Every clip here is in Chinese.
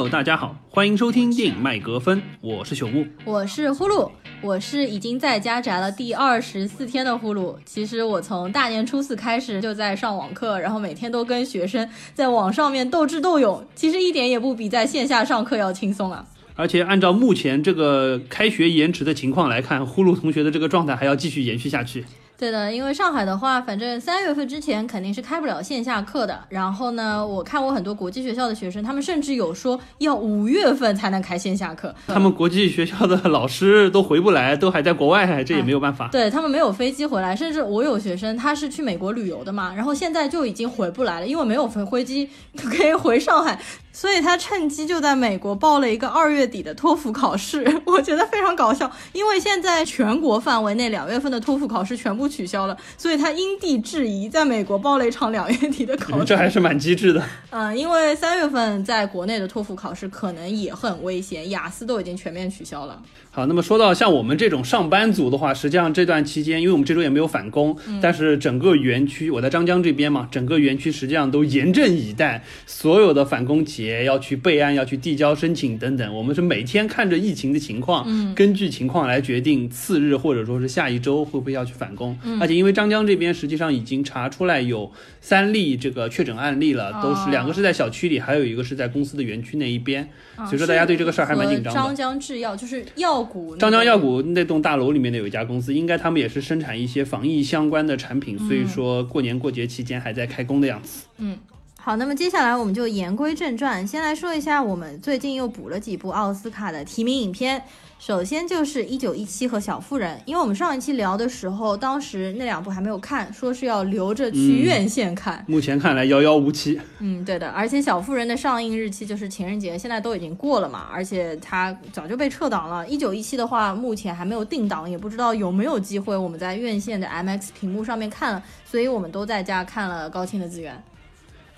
Hello，大家好，欢迎收听电影麦格芬，我是朽木。我是呼噜，我是已经在家宅了第二十四天的呼噜。其实我从大年初四开始就在上网课，然后每天都跟学生在网上面斗智斗勇，其实一点也不比在线下上课要轻松啊。而且按照目前这个开学延迟的情况来看，呼噜同学的这个状态还要继续延续下去。对的，因为上海的话，反正三月份之前肯定是开不了线下课的。然后呢，我看我很多国际学校的学生，他们甚至有说要五月份才能开线下课。他们国际学校的老师都回不来，都还在国外，这也没有办法。对他们没有飞机回来，甚至我有学生他是去美国旅游的嘛，然后现在就已经回不来了，因为没有飞飞机 可以回上海。所以他趁机就在美国报了一个二月底的托福考试，我觉得非常搞笑。因为现在全国范围内两月份的托福考试全部取消了，所以他因地制宜在美国报了一场两月底的考试。这还是蛮机智的。嗯，因为三月份在国内的托福考试可能也很危险，雅思都已经全面取消了。好，那么说到像我们这种上班族的话，实际上这段期间，因为我们这周也没有返工，但是整个园区，我在张江这边嘛，整个园区实际上都严阵以待，所有的返工企业要去备案，要去递交申请等等。我们是每天看着疫情的情况，嗯，根据情况来决定次日或者说是下一周会不会要去返工。而且因为张江这边实际上已经查出来有三例这个确诊案例了，都是两个是在小区里，还有一个是在公司的园区那一边，所以说大家对这个事儿还蛮紧张的。张江制药就是药。张江药谷那栋大楼里面的有一家公司，应该他们也是生产一些防疫相关的产品，所以说过年过节期间还在开工的样子。嗯，好，那么接下来我们就言归正传，先来说一下我们最近又补了几部奥斯卡的提名影片。首先就是一九一七和小妇人，因为我们上一期聊的时候，当时那两部还没有看，说是要留着去院线看。目前看来遥遥无期。嗯，对的，而且小妇人的上映日期就是情人节，现在都已经过了嘛，而且它早就被撤档了。一九一七的话，目前还没有定档，也不知道有没有机会我们在院线的 MX 屏幕上面看了，所以我们都在家看了高清的资源。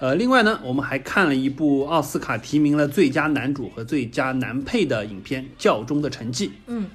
呃，另外呢，我们还看了一部奥斯卡提名了最佳男主和最佳男配的影片《教中的成绩》。嗯。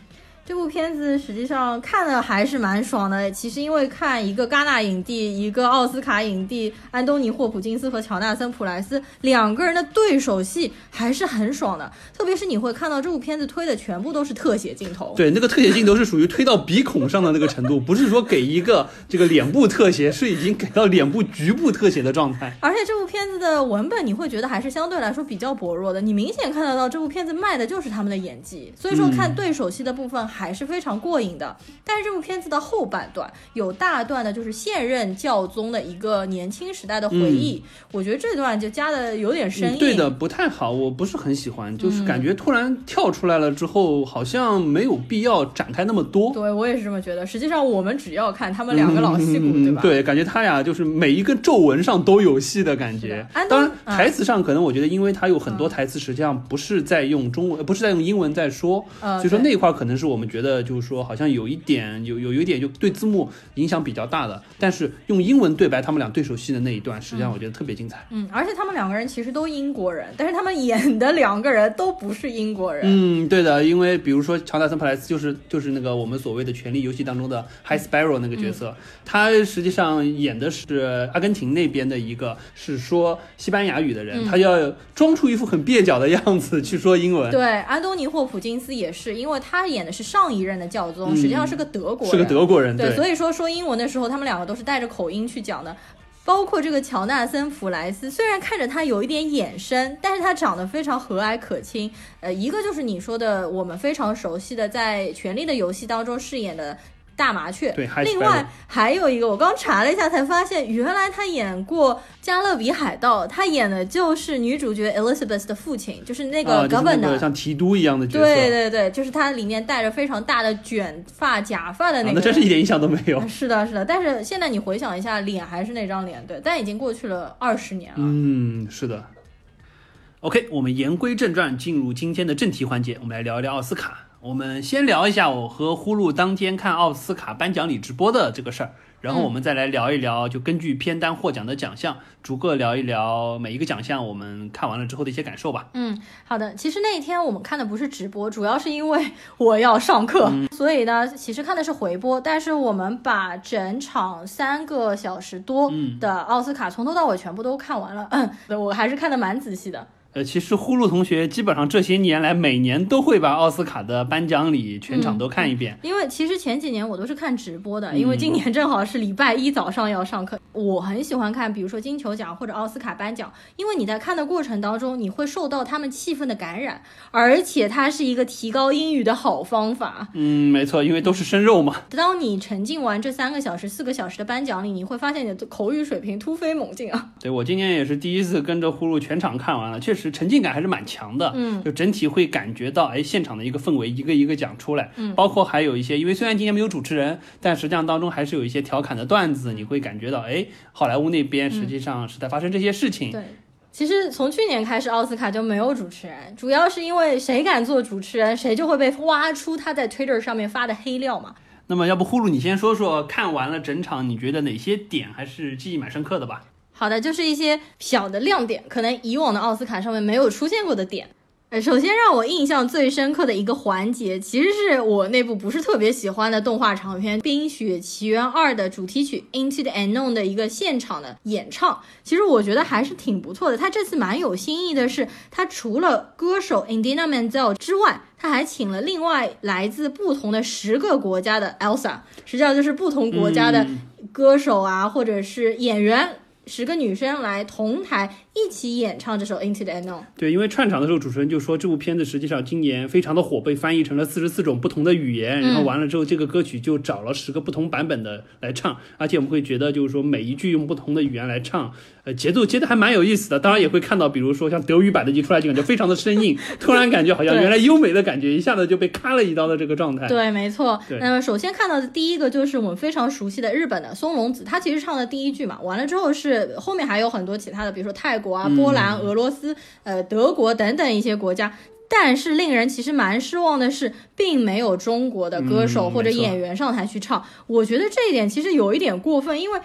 这部片子实际上看的还是蛮爽的。其实因为看一个戛纳影帝，一个奥斯卡影帝安东尼霍普金斯和乔纳森普莱斯两个人的对手戏还是很爽的。特别是你会看到这部片子推的全部都是特写镜头，对，那个特写镜头是属于推到鼻孔上的那个程度，不是说给一个这个脸部特写，是已经给到脸部局部特写的状态。而且这部片子的文本你会觉得还是相对来说比较薄弱的，你明显看得到这部片子卖的就是他们的演技，所以说看对手戏的部分。还是非常过瘾的，但是这部片子的后半段有大段的，就是现任教宗的一个年轻时代的回忆，我觉得这段就加的有点生硬，对的，不太好，我不是很喜欢，就是感觉突然跳出来了之后，好像没有必要展开那么多。对我也是这么觉得。实际上我们只要看他们两个老戏骨，对吧？对，感觉他俩，就是每一个皱纹上都有戏的感觉。当然，台词上可能我觉得，因为他有很多台词实际上不是在用中文，不是在用英文在说，所以说那一块可能是我们。觉得就是说，好像有一点有有有一点就对字幕影响比较大的，但是用英文对白，他们俩对手戏的那一段，实际上我觉得特别精彩。嗯，而且他们两个人其实都英国人，但是他们演的两个人都不是英国人。嗯，对的，因为比如说乔纳森普莱斯就是就是那个我们所谓的权力游戏当中的 High Sparrow 那个角色，他实际上演的是阿根廷那边的一个是说西班牙语的人，他要装出一副很蹩脚的样子去说英文。对，安东尼霍普金斯也是，因为他演的是上。上一任的教宗实际上是个德国人，是个德国人，对，所以说说英文的时候，他们两个都是带着口音去讲的。包括这个乔纳森·弗莱斯，虽然看着他有一点眼生，但是他长得非常和蔼可亲。呃，一个就是你说的我们非常熟悉的，在《权力的游戏》当中饰演的。大麻雀。对，另外还有一个，我刚查了一下才发现，原来他演过《加勒比海盗》，他演的就是女主角 Elizabeth 的父亲，就是那个 Governor，像提督一样的角色。对对对，就是他里面戴着非常大的卷发假发的那个。那真是一点印象都没有。是的，是的，但是现在你回想一下，脸还是那张脸，对，但已经过去了二十年了。嗯，是的。OK，我们言归正传，进入今天的正题环节，我们来聊一聊奥斯卡。我们先聊一下我和呼噜当天看奥斯卡颁奖礼直播的这个事儿，然后我们再来聊一聊，就根据片单获奖的奖项，逐个聊一聊每一个奖项我们看完了之后的一些感受吧。嗯，好的。其实那一天我们看的不是直播，主要是因为我要上课，所以呢，其实看的是回播。但是我们把整场三个小时多的奥斯卡从头到尾全部都看完了，嗯，我还是看的蛮仔细的。呃，其实呼噜同学基本上这些年来每年都会把奥斯卡的颁奖礼全场都看一遍。因为其实前几年我都是看直播的，因为今年正好是礼拜一早上要上课。我很喜欢看，比如说金球奖或者奥斯卡颁奖，因为你在看的过程当中，你会受到他们气氛的感染，而且它是一个提高英语的好方法。嗯，没错，因为都是生肉嘛。当你沉浸完这三个小时、四个小时的颁奖礼，你会发现你的口语水平突飞猛进啊！对我今年也是第一次跟着呼噜全场看完了，确实沉浸感还是蛮强的。嗯，就整体会感觉到，哎，现场的一个氛围一个一个讲出来。嗯，包括还有一些，因为虽然今年没有主持人，但实际上当中还是有一些调侃的段子，你会感觉到，哎，好莱坞那边实际上是在发生这些事情。对，其实从去年开始，奥斯卡就没有主持人，主要是因为谁敢做主持人，谁就会被挖出他在 Twitter 上面发的黑料嘛。那么，要不呼噜你先说说，看完了整场，你觉得哪些点还是记忆蛮深刻的吧？好的，就是一些小的亮点，可能以往的奥斯卡上面没有出现过的点。呃，首先让我印象最深刻的一个环节，其实是我那部不是特别喜欢的动画长片《冰雪奇缘二》的主题曲《Into the Unknown》的一个现场的演唱。其实我觉得还是挺不错的。他这次蛮有新意的是，他除了歌手 Indina Menzel 之外，他还请了另外来自不同的十个国家的 Elsa，实际上就是不同国家的歌手啊，或者是演员。十个女生来同台一起演唱这首《Into the Unknown》。对，因为串场的时候，主持人就说这部片子实际上今年非常的火，被翻译成了四十四种不同的语言。然后完了之后，这个歌曲就找了十个不同版本的来唱，而且我们会觉得就是说每一句用不同的语言来唱，呃，节奏接的还蛮有意思的。当然也会看到，比如说像德语版的一出来就感觉非常的生硬，突然感觉好像原来优美的感觉一下子就被咔了一刀的这个状态。对，没错。那么首先看到的第一个就是我们非常熟悉的日本的松隆子，他其实唱的第一句嘛，完了之后是后面还有很多其他的，比如说泰国啊、波兰、俄罗斯、呃德国等等一些国家。但是令人其实蛮失望的是，并没有中国的歌手或者演员上台去唱。我觉得这一点其实有一点过分，因为。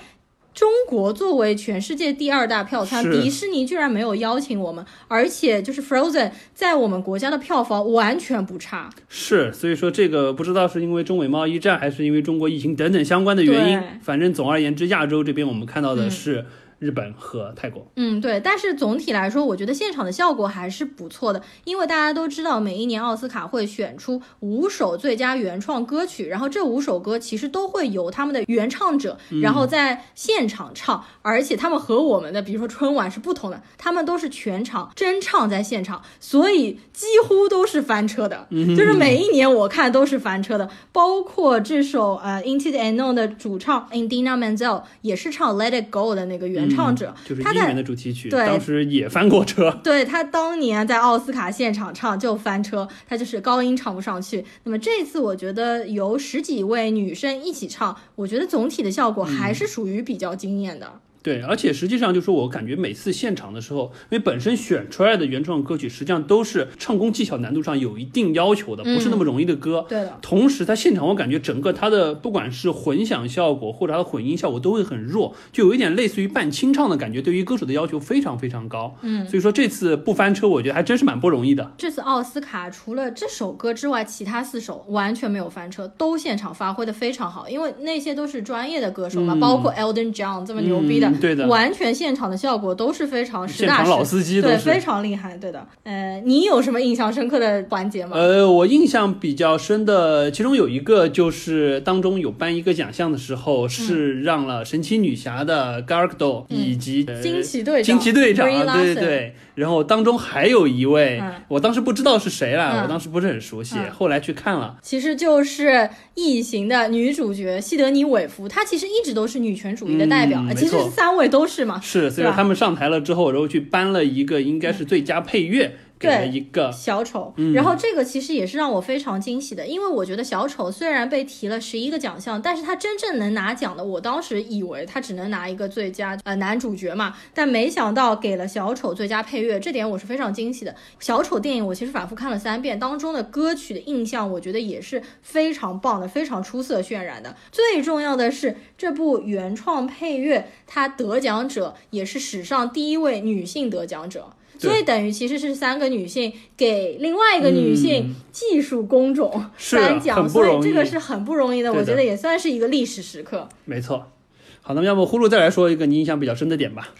中国作为全世界第二大票仓，迪士尼居然没有邀请我们，而且就是 Frozen 在我们国家的票房完全不差。是，所以说这个不知道是因为中美贸易战，还是因为中国疫情等等相关的原因，反正总而言之，亚洲这边我们看到的嗯是日本和泰国。嗯，对，但是总体来说，我觉得现场的效果还是不错的，因为大家都知道，每一年奥斯卡会选出五首最佳原创歌曲，然后这五首歌其实都会由他们的原唱者，然后在现场唱，而且他们和我们的，比如说春晚是不同的，他们都是全场真唱在现场，所以几乎都是翻车的，就是每一年我看都是翻车的，包括这首呃《Into the Unknown》的主唱 Indina Menzel 也是唱《Let It Go》的那个原唱者，他在就是英文的主题曲，对当时也翻过车。对他当年在奥斯卡现场唱就翻车，他就是高音唱不上去。那么这次我觉得由十几位女生一起唱，我觉得总体的效果还是属于比较惊艳的。对，而且实际上就是说我感觉每次现场的时候，因为本身选出来的原创歌曲实际上都是唱功技巧难度上有一定要求的，不是那么容易的歌。对的，同时，它现场我感觉整个它的不管是混响效果或者它的混音效果都会很弱，就有一点类似于半清唱的感觉，对于歌手的要求非常非常高。嗯，所以说这次不翻车，我觉得还真是蛮不容易的。这次奥斯卡除了这首歌之外，其他四首完全没有翻车，都现场发挥的非常好，因为那些都是专业的歌手嘛，嗯包括 Elton John 这么牛逼的，嗯对的。完全现场的效果都是非常实现场打实，老司机都对，非常厉害，对的。呃，你有什么印象深刻的环节吗？呃，我印象比较深的，其中有一个就是当中有颁一个奖项的时候，是让了神奇女侠的 Gal Gadot 以及、惊奇队长。惊奇队长，对对对。然后当中还有一位，嗯。我当时不知道是谁了，嗯。我当时不是很熟悉，嗯。后来去看了。其实就是《异形》的女主角西德尼·韦弗，她其实一直都是女权主义的代表，嗯其实错三位都是嘛。是，所以说他们上台了之后，然后去颁了一个应该是最佳配乐，给了一个小丑，嗯然后这个其实也是让我非常惊喜的，因为我觉得小丑虽然被提了十一个奖项，但是他真正能拿奖的，我当时以为他只能拿一个最佳呃男主角嘛，但没想到给了小丑最佳配乐，这点我是非常惊喜的。小丑电影我其实反复看了三遍，当中的歌曲的印象，我觉得也是非常棒的，非常出色渲染的。最重要的是这部原创配乐，它得奖者也是史上第一位女性得奖者。对所以等于其实是三个女性给另外一个女性嗯技术工种颁奖，所以这个是很不容易的我觉得也算是一个历史时刻。没错。好，那么要不呼噜再来说一个你印象比较深的点吧？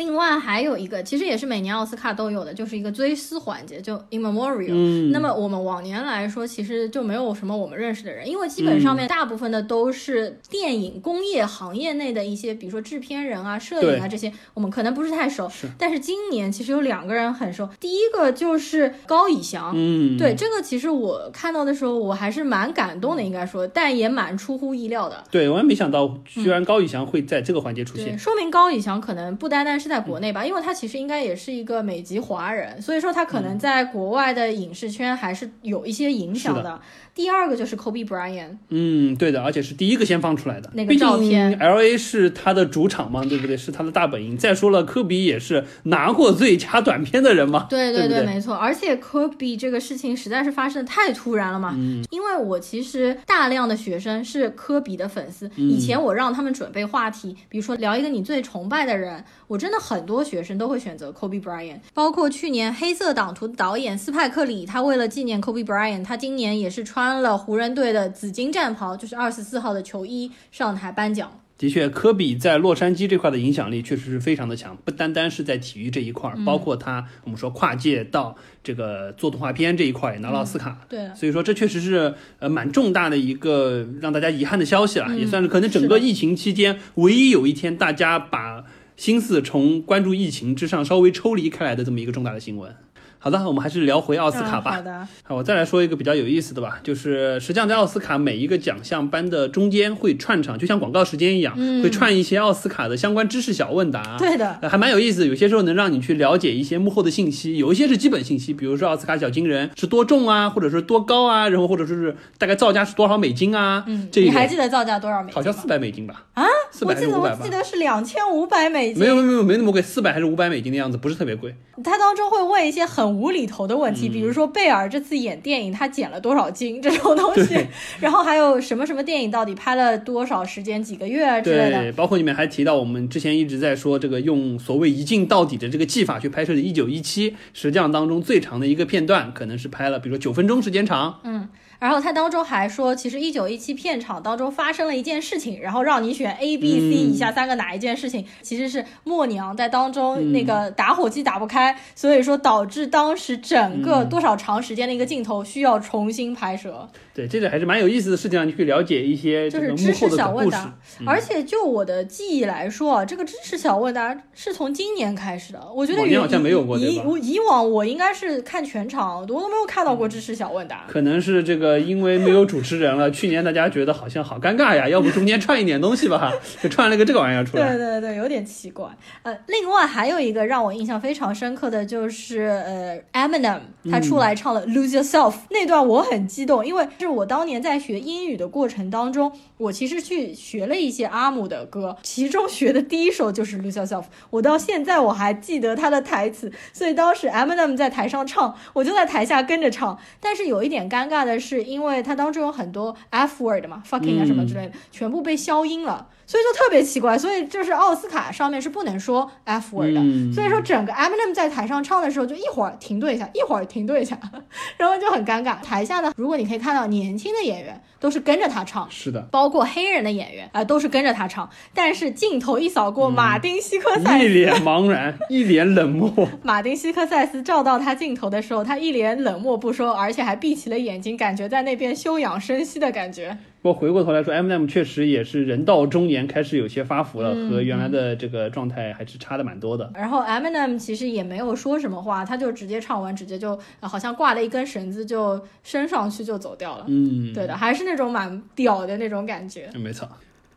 另外还有一个，其实也是每年奥斯卡都有的，就是一个追思环节，就 in memorial。嗯，那么我们往年来说，其实就没有什么我们认识的人，因为基本上面大部分的都是电影工业行业内的一些，比如说制片人啊、摄影啊这些，我们可能不是太熟。是但是今年其实有两个人很熟，第一个就是高以翔。嗯，对这个，其实我看到的时候，我还是蛮感动的，应该说，但也蛮出乎意料的。对，我也没想到，居然高以翔会在这个环节出对，现。说明高以翔可能不单单是在国内吧，因为他其实应该也是一个美籍华人，所以说他可能在国外的影视圈还是有一些影响是的。第二个就是 Kobe Bryant，嗯，对的，而且是第一个先放出来的。那个照片 L A 是他的主场嘛，对不对？是他的大本营。再说了，科比也是拿过最佳短片的人嘛，对对不对没错。而且科比这个事情实在是发生的太突然了嘛，嗯因为我其实大量的学生是科比的粉丝，嗯以前我让他们准备话题，比如说聊一个你最崇拜的人，我真的很多学生都会选择 Kobe Bryant，包括去年《黑色党徒》的导演斯派克里，他为了纪念 Kobe Bryant，他今年也是穿了湖人队的紫金战袍，就是二十四号的球衣上台颁奖。的确，科比在洛杉矶这块的影响力确实是非常的强，不单单是在体育这一块儿，包括他我们说跨界到这个做动画片这一块也拿了奥斯卡。对，所以说，这确实是呃蛮重大的一个让大家遗憾的消息了，也算是可能整个疫情期间唯一有一天大家把心思从关注疫情之上稍微抽离开来的这么一个重大的新闻。好的，我们还是聊回奥斯卡吧。嗯好的，好，我再来说一个比较有意思的吧，就是实际上在奥斯卡每一个奖项颁的中间会串场，就像广告时间一样，会串一些奥斯卡的相关知识小问答。对的，呃还蛮有意思，有些时候能让你去了解一些幕后的信息，有一些是基本信息，比如说奥斯卡小金人是多重啊，或者是多高啊，然后或者说是大概造价是多少美金啊，嗯，这你还记得造价多少美金？好像四百美金吧？啊，四百还我记得我是五百吧记？得是两千五百美金。没有没有没有没那么贵，四百还是五百美金的样子，不是特别贵。他当中会问一些很无厘头的问嗯题，比如说贝尔这次演电影他减了多少斤这种东西，然后还有什么什么电影到底拍了多少时间、几个月啊之类的。对，包括里面还提到我们之前一直在说这个用所谓一镜到底的这个技法去拍摄的《一九一七》，实际上当中最长的一个片段可能是拍了，比如说九分钟时间长。然后他当中还说，其实一九一七片场当中发生了一件事情，然后让你选 A、B、C 嗯以下三个哪一件事情，其实是默娘在当中那个打火机打不开，所以说导致当时整个多少长时间的一个镜头需要重新拍摄。对，这个还是蛮有意思的事情，让你去了解一些就是知识小问答。，而且就我的记忆来说啊，这个知识小问答是从今年开始的。我觉得以好像没有过以我以往我应该是看全场，我都没有看到过知识小问答。可能是这个，因为没有主持人了。去年大家觉得好像好尴尬呀，要不中间串一点东西吧，就串了个这个玩意儿出来。对对对，有点奇怪。呃，另外还有一个让我印象非常深刻的就是，呃，Eminem 他出来唱了《Lose Yourself》、那段，我很激动，因为是我当年在学英语的过程当中，我其实去学了一些阿姆的歌，其中学的第一首就是《Lose Yourself》，我到现在我还记得他的台词，所以当时 Eminem 在台上唱，我就在台下跟着唱。但是有一点尴尬的是，因为它当中有很多 F word 嘛，fucking 啊什么之类的，全部被消音了。所以就特别奇怪，所以就是奥斯卡上面是不能说 F word 的，嗯所以说整个 Eminem 在台上唱的时候，就一会儿停顿一下，一会儿停顿一下，然后就很尴尬。台下呢，如果你可以看到年轻的演员都是跟着他唱，是的，包括黑人的演员啊、都是跟着他唱，但是镜头一扫过马丁西科塞斯，一脸茫然，一脸冷漠。马丁西科塞斯照到他镜头的时候，他一脸冷漠不说，而且还闭起了眼睛，感觉在那边休养生息的感觉。不过回过头来说，Eminem 确实也是人到中年，开始有些发福了，嗯和原来的这个状态还是差的蛮多的。然后 Eminem 其实也没有说什么话，他就直接唱完，直接就、呃好像挂了一根绳子就升上去就走掉了。嗯，对的，还是那种蛮屌的那种感觉。没错。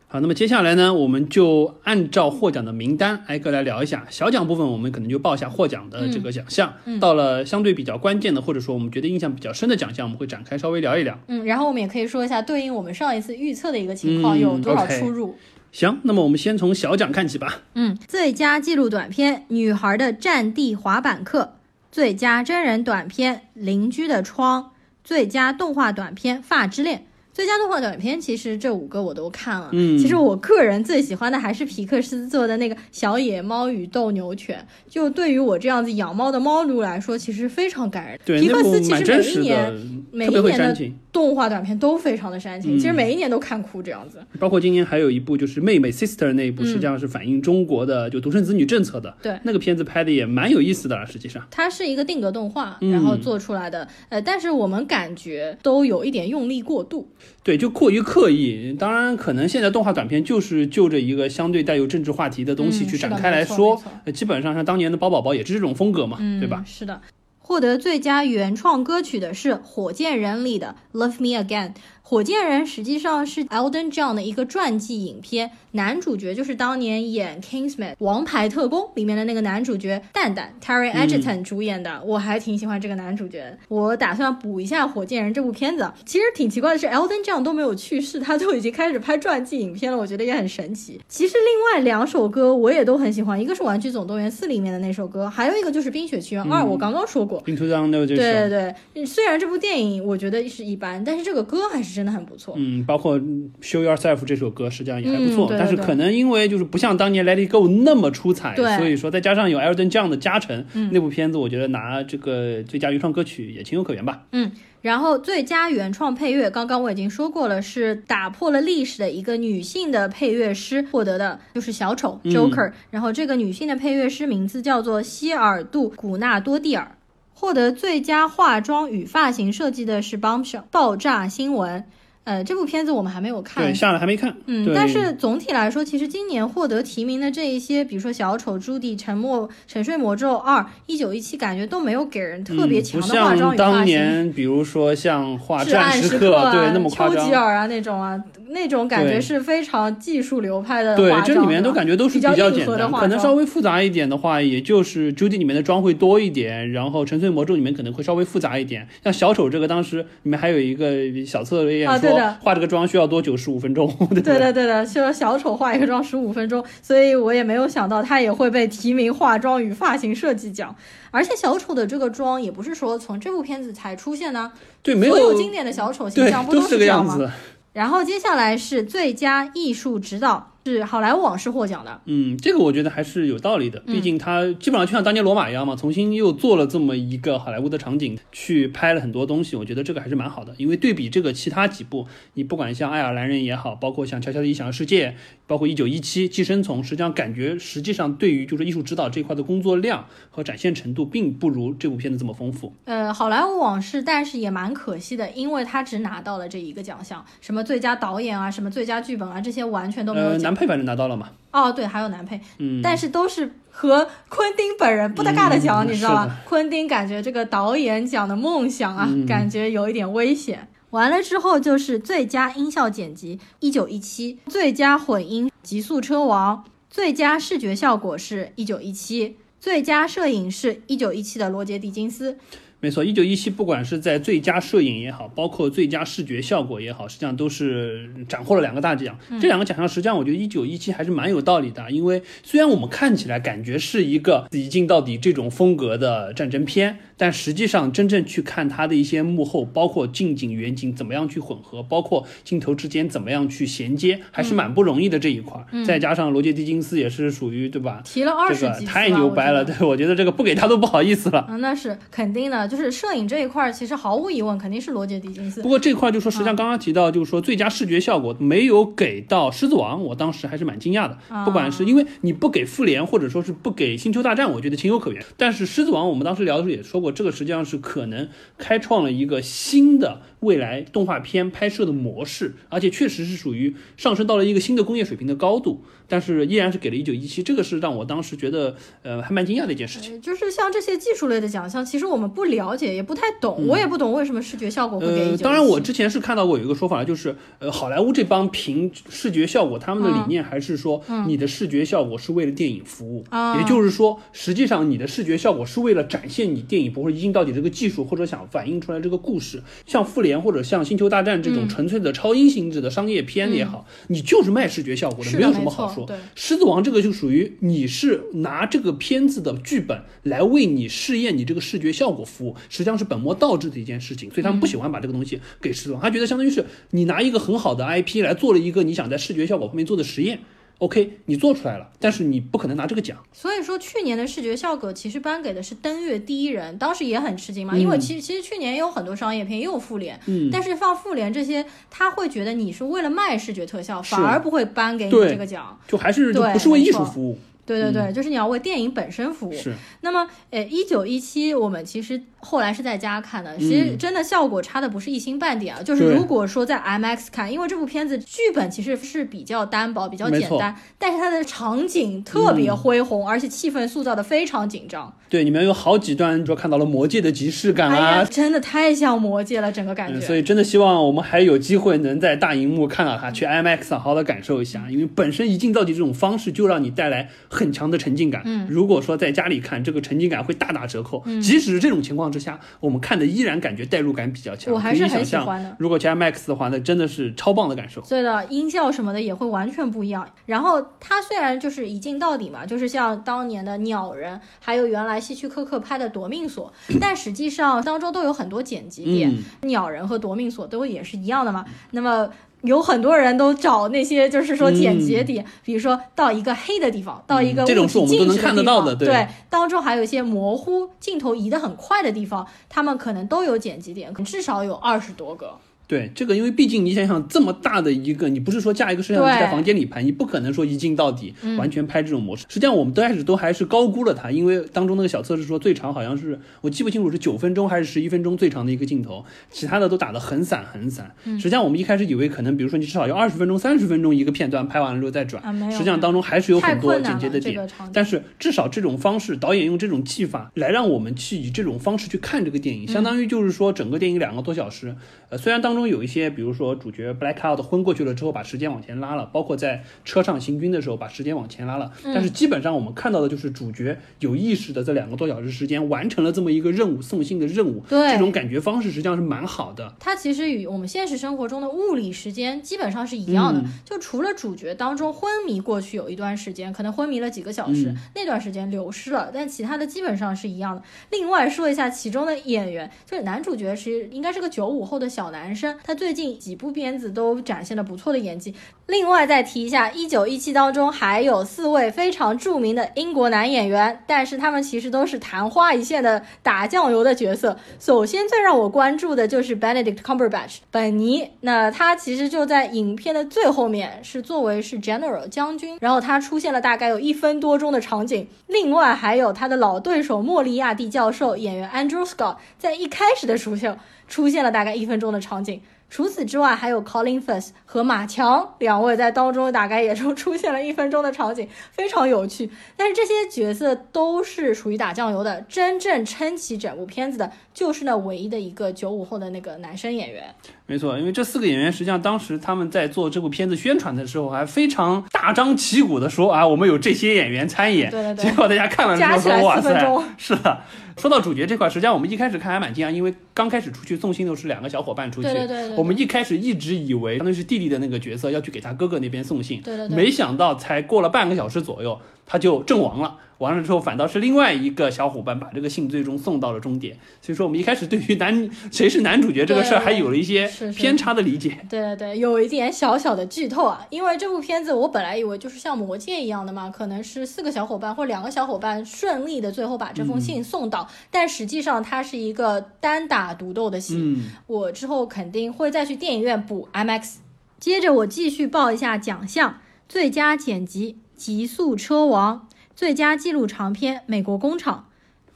好，那么接下来呢，我们就按照获奖的名单挨个来聊一下。小奖部分我们可能就报一下获奖的这个奖项，嗯到了相对比较关键的，或者说我们觉得印象比较深的奖项，我们会展开稍微聊一聊。嗯，然后我们也可以说一下对应我们上一次预测的一个情况嗯有多少出入。行，那么我们先从小奖看起吧。嗯，最佳纪录短片《女孩的战地滑板课》，最佳真人短片《邻居的窗》，最佳动画短片《发之恋》。最佳动画短片，其实这五个我都看了。嗯其实我个人最喜欢的还是皮克斯做的那个《小野猫与斗牛犬》，就对于我这样子养猫的猫奴来说，其实非常感人。对，皮克斯其实每一年每一年的。动画短片都非常的煽情，其实每一年都看哭这样子。包括今年还有一部就是《妹妹 Sister》那一部，嗯实际上是反映中国的就独生子女政策的。对那个片子拍的也蛮有意思的，实际上。它是一个定格动画，嗯然后做出来的，呃，但是我们感觉都有一点用力过度。对，就过于刻意。当然，可能现在动画短片就是就着一个相对带有政治话题的东西去展开来说基本上像当年的宝宝宝也是这种风格嘛，嗯，对吧？？是的。获得最佳原创歌曲的是《火箭人》里的《Love Me Again》。《火箭人》实际上是 Elton John 的一个传记影片，男主角就是当年演《Kingsman》《王牌特工》里面的那个男主角蛋蛋 Terry Edgerton 主演的。我还挺喜欢这个男主角，我打算补一下《火箭人》这部片子。其实挺奇怪的是，Elton John 都没有去世，他就已经开始拍传记影片了，我觉得也很神奇。其实另外两首歌我也都很喜欢，一个是《玩具总动员四》里面的那首歌，还有一个就是《冰雪奇缘二》，我刚刚说过。Into the Unknown，对对对，虽然这部电影我觉得是一般，但是这个歌还是真的很不错。嗯，包括《Show Yourself》这首歌，实际上也还不错。但是可能因为就是不像当年《Let It Go》那么出彩，所以说再加上有 Elton John 的加成，嗯那部片子我觉得拿这个最佳原创歌曲也情有可原吧。嗯然后最佳原创配乐，刚刚我已经说过了，是打破了历史的一个女性的配乐师获得的，就是小丑嗯 Joker、然后这个女性的配乐师名字叫做希尔杜·古纳多蒂尔。获得最佳化妆与发型设计的是《Bombshell》爆炸新闻。呃，这部片子我们还没有看对，，下了还没看。嗯，但是总体来说，其实今年获得提名的这一些，比如说小丑、朱迪、沉默、沉睡魔咒二、一九一七，感觉都没有给人特别强的化妆与发型。年，比如说像画至战时暗刻啊，对，那么夸张丘吉。尔啊那种啊，那种感觉是非常技术流派的对这里面都感觉都是比较较简单，可能稍微复杂一点的话，也就是《Judy》里面的妆会多一点，然后《沉睡魔咒》里面可能会稍微复杂一点。像小丑这个，当时里面还有一个小测验说画这个妆需要多久？十五分钟，对不对的，对的，说小丑化一个妆十五分钟，所以我也没有想到他也会被提名化妆与发型设计奖。而且小丑的这个妆也不是说从这部片子才出现的，对，没所有有经典的小丑形象不都是这个是这样吗？然后接下来是最佳艺术指导，是好莱坞往事获奖的。嗯，这个我觉得还是有道理的，毕竟他基本上就像当年罗马一样嘛，重新又做了这么一个好莱坞的场景，去拍了很多东西，我觉得这个还是蛮好的。因为对比这个其他几部，你不管像爱尔兰人也好，包括像《悄悄的异想世界》，包括一九一七《寄生虫》，实际上感觉实际上对于就是艺术指导这块的工作量和展现程度，并不如这部片子这么丰富。呃，好莱坞往事，但是也蛮可惜的，因为他只拿到了这一个奖项，什么最佳导演啊，什么最佳剧本啊，这些完全都没有。男配反正拿到了嘛，哦，对，还有男配，嗯，但是都是和昆汀本人不搭嘎的奖，嗯你知道吧？昆汀感觉这个导演奖的梦想啊，嗯感觉有一点危险。完了之后就是最佳音效剪辑，一九一七；最佳混音，《极速车王》；最佳视觉效果是一九一七；最佳摄影是一九一七的罗杰·狄金斯。没错，一九一七不管是在最佳摄影也好，包括最佳视觉效果也好，实际上都是斩获了两个大奖。这两个奖项实际上我觉得一九一七还是蛮有道理的，因为虽然我们看起来感觉是一个一镜到底这种风格的战争片，但实际上真正去看它的一些幕后，包括近景、远景怎么样去混合，包括镜头之间怎么样去衔接，还是蛮不容易的这一块儿。再加上罗杰·狄金斯也是属于对吧？提了二这十几太牛掰了，我对我觉得这个不给他都不好意思了。嗯，那是肯定的，就是摄影这一块儿，其实毫无疑问肯定是罗杰·狄金斯不。过这块就说，实际上刚刚提到，就是说最佳视觉效果没有给到《狮子王》，我当时还是蛮惊讶的。不管是因为你不给复联，或者说是不给星球大战，我觉得情有可原。但是《狮子王》，我们当时聊的时候也说过，这个实际上是可能开创了一个新的未来动画片拍摄的模式，而且确实是属于上升到了一个新的工业水平的高度。但是依然是给了一九一七，这个是让我当时觉得呃还蛮惊讶的一件事情。呃就是像这些技术类的奖项，其实我们不了解，也不太懂，我也不懂为什么视觉效果会给呃，197当然，我之前是看到过有一个说法，就是呃，好莱坞这帮凭视觉效果，他们的理念还是说，你的视觉效果是为了电影服务，啊。也就是说，实际上你的视觉效果是为了展现你电影不会一镜到底这个技术，或者想反映出来这个故事。像复联或者像星球大战这种纯粹的超英性质的商业片也好，你就是卖视觉效果的，的没有什么好说。狮子王这个就属于你是拿这个片子的剧本来为你试验你这个视觉效果服务，实际上是本末倒置的一件事情，所以他们不喜欢把这个东西给狮子王，他觉得相当于是你拿一个很好的 IP 来做了一个你想在视觉效果方面做的实验。OK，你做出来了，但是你不可能拿这个奖。所以说，去年的视觉效果其实颁给的是《登月第一人》，当时也很吃惊嘛，嗯因为其实其实去年也有很多商业片，也有复联，嗯，但是放复联这些，他会觉得你是为了卖视觉特效，反而不会颁给你这个奖。就还是就对不是为艺术服务，对对对，就是你要为电影本身服务。是那么，呃，一九一七，我们其实后来是在家看的，其实真的效果差的不是一星半点啊。就是如果说在 IMAX 看，因为这部片子剧本其实是比较单薄、比较简单，但是它的场景特别嗯恢宏，而且气氛塑造的非常紧张。对，里面有好几段说看到了魔界的即视感哎呀，啊。真的太像魔界了，整个感嗯，觉。所以真的希望我们还有机会能在大荧幕看到它，去 IMAX 好好的感受一下，因为本身一镜到底这种方式就让你带来很强的沉浸感。嗯，如果说在家里看，这个沉浸感会大打折扣。即使是这种情况之下，我们看的依然感觉代入感比较强。我还是很喜欢的如果去 IMAX 的话，那真的是超棒的感受。对的，音效什么的也会完全不一样。然后它虽然就是一镜到底嘛，就是像当年的《鸟人》，还有原来希区柯克拍的《夺命锁》，但实际上当中都有很多剪辑点，嗯鸟人》和《夺命锁》都也是一样的嘛。那么。有很多人都找那些，就是说剪辑点，比如说到一个黑的地方，到一个嗯这种物是我们都能体静止地方看得到的对对，当中还有一些模糊、镜头移得很快的地方，他们可能都有剪辑点，至少有二十多个。对这个，因为毕竟你想想这么大的一个，你不是说架一个摄像机在房间里拍，你不可能说一镜到底，嗯完全拍这种模式。实际上，我们都开始都还是高估了它，因为当中那个小测试说最长好像是我记不清楚是九分钟还是十一分钟最长的一个镜头，其他的都打得很散很散。嗯实际上，我们一开始以为可能，比如说你至少要二十分钟、三十分钟一个片段拍完了之后再转，啊实际上当中还是有很多剪接的点。这个但是至少这种方式，导演用这种技法来让我们去以这种方式去看这个电影，相当于就是说整个电影两个多小时。呃，虽然当中有一些，比如说主角 Blackout 昏过去了之后，把时间往前拉了，包括在车上行军的时候把时间往前拉了，但是基本上我们看到的就是主角有意识的这两个多小时时间完成了这么一个任务，送信的任务。对这种感觉方式实际上是蛮好的。它其实与我们现实生活中的物理时间基本上是一样的，嗯就除了主角当中昏迷过去有一段时间，可能昏迷了几个小时，嗯那段时间流失了，但其他的基本上是一样的。另外说一下其中的演员，就是男主角是应该是个九五后的小男生，他最近几部片子都展现了不错的演技。另外再提一下，一九一七当中还有四位非常著名的英国男演员，但是他们其实都是昙花一现的打酱油的角色。首先最让我关注的就是 Benedict Cumberbatch 本尼，那他其实就在影片的最后面是作为是 General 将军，然后他出现了大概有一分多钟的场景。另外还有他的老对手莫利亚蒂教授演员 Andrew Scott 在一开始的出现出现了大概一分钟的场景。除此之外，还有 Colin Firth 和马强两位在当中大概也就出现了一分钟的场景，非常有趣。但是这些角色都是属于打酱油的，真正撑起整部片子的，就是那唯一的一个九五后的那个男生演员。没错，因为这四个演员实际上当时他们在做这部片子宣传的时候，还非常大张旗鼓的说啊，我们有这些演员参演。对对对。结果大家看完之后说，哇塞是的。说到主角这块，实际上我们一开始看还蛮惊讶，因为刚开始出去送信都是两个小伙伴出去，对对对对对。我们一开始一直以为相当于是弟弟的那个角色要去给他哥哥那边送信，对对对。没想到才过了半个小时左右，他就阵亡了。完了之后，反倒是另外一个小伙伴把这个信最终送到了终点。所以说，我们一开始对于男谁是男主角这个事儿，还有了一些偏差的理解。对对对，有一点小小的剧透啊，因为这部片子我本来以为就是像《魔戒》一样的嘛，可能是四个小伙伴或两个小伙伴顺利的最后把这封信送到，但实际上它是一个单打独斗的戏。嗯，我之后肯定会再去电影院补 IMAX。接着我继续报一下奖项：最佳剪辑《极速车王》，最佳纪录长片《美国工厂》。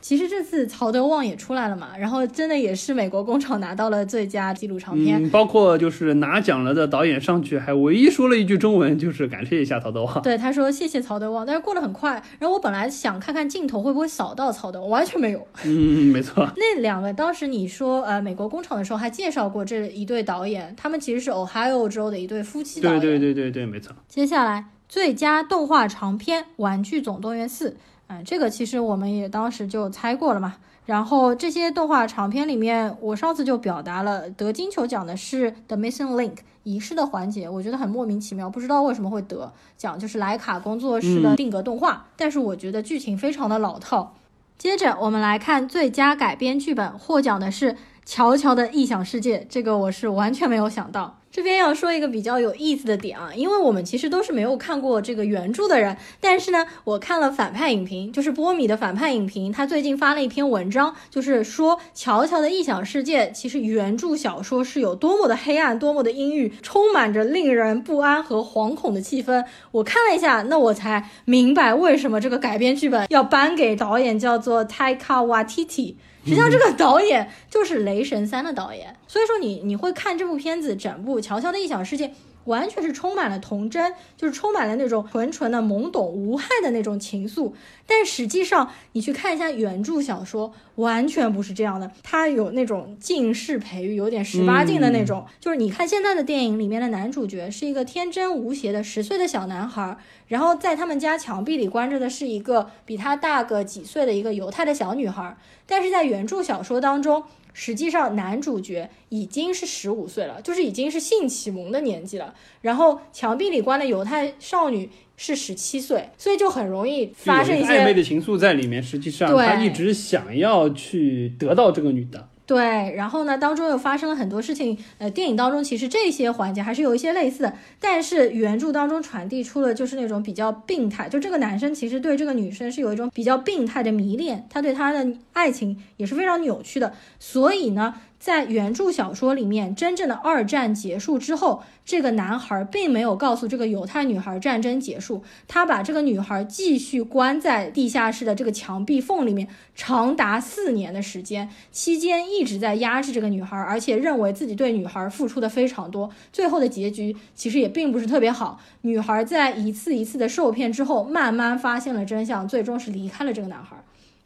其实这次曹德旺也出来了嘛，然后真的也是美国工厂拿到了最佳纪录长片。嗯，包括就是拿奖了的导演上去，还唯一说了一句中文，就是感谢一下曹德旺。对，他说谢谢曹德旺，但是过得很快。然后我本来想看看镜头会不会扫到曹德旺，完全没有。嗯，没错。那两个当时你说呃美国工厂的时候还介绍过这一对导演，他们其实是 Ohio 州的一对夫妻导对。对对对对，没错。接下来最佳动画长片《玩具总动员四》，嗯，这个其实我们也当时就猜过了嘛。然后这些动画长片里面，我上次就表达了得金球奖的是《The Missing Link》遗失的环节，我觉得很莫名其妙，不知道为什么会得奖，就是莱卡工作室的定格动画，但是我觉得剧情非常的老套。接着我们来看最佳改编剧本，获奖的是《乔乔的异想世界》，这个我是完全没有想到。这边要说一个比较有意思的点啊，因为我们其实都是没有看过这个原著的人，但是呢，我看了反派影评，就是波米的反派影评，他最近发了一篇文章，就是说《乔乔的异想世界》其实原著小说是有多么的黑暗，多么的阴郁，充满着令人不安和惶恐的气氛。我看了一下，那我才明白为什么这个改编剧本要颁给导演叫做 taikawatiti。实际上，这个导演就是《雷神三》的导演，所以说你你会看这部片子，整部《乔乔的异想世界》完全是充满了童真，就是充满了那种纯纯的懵懂无害的那种情愫。但实际上，你去看一下原著小说，完全不是这样的，它有那种近视培育，有点十八禁的那种。就是你看现在的电影里面的男主角是一个天真无邪的十岁的小男孩，然后在他们家墙壁里关着的是一个比他大个几岁的一个犹太的小女孩。但是在原著小说当中，实际上男主角已经是十五岁了，就是已经是性启蒙的年纪了。然后墙壁里关的犹太少女是十七岁，所以就很容易发生一些暧昧的情愫在里面。实际上，他一直想要去得到这个女的。对，然后呢，当中又发生了很多事情。呃，电影当中其实这些环节还是有一些类似的，但是原著当中传递出了就是那种比较病态，就这个男生其实对这个女生是有一种比较病态的迷恋，他对她的爱情也是非常扭曲的。所以呢。在原著小说里面，真正的二战结束之后，这个男孩并没有告诉这个犹太女孩战争结束，他把这个女孩继续关在地下室的这个墙壁缝里面，长达四年的时间，期间一直在压制这个女孩，而且认为自己对女孩付出的非常多。最后的结局其实也并不是特别好，女孩在一次一次的受骗之后，慢慢发现了真相，最终是离开了这个男孩。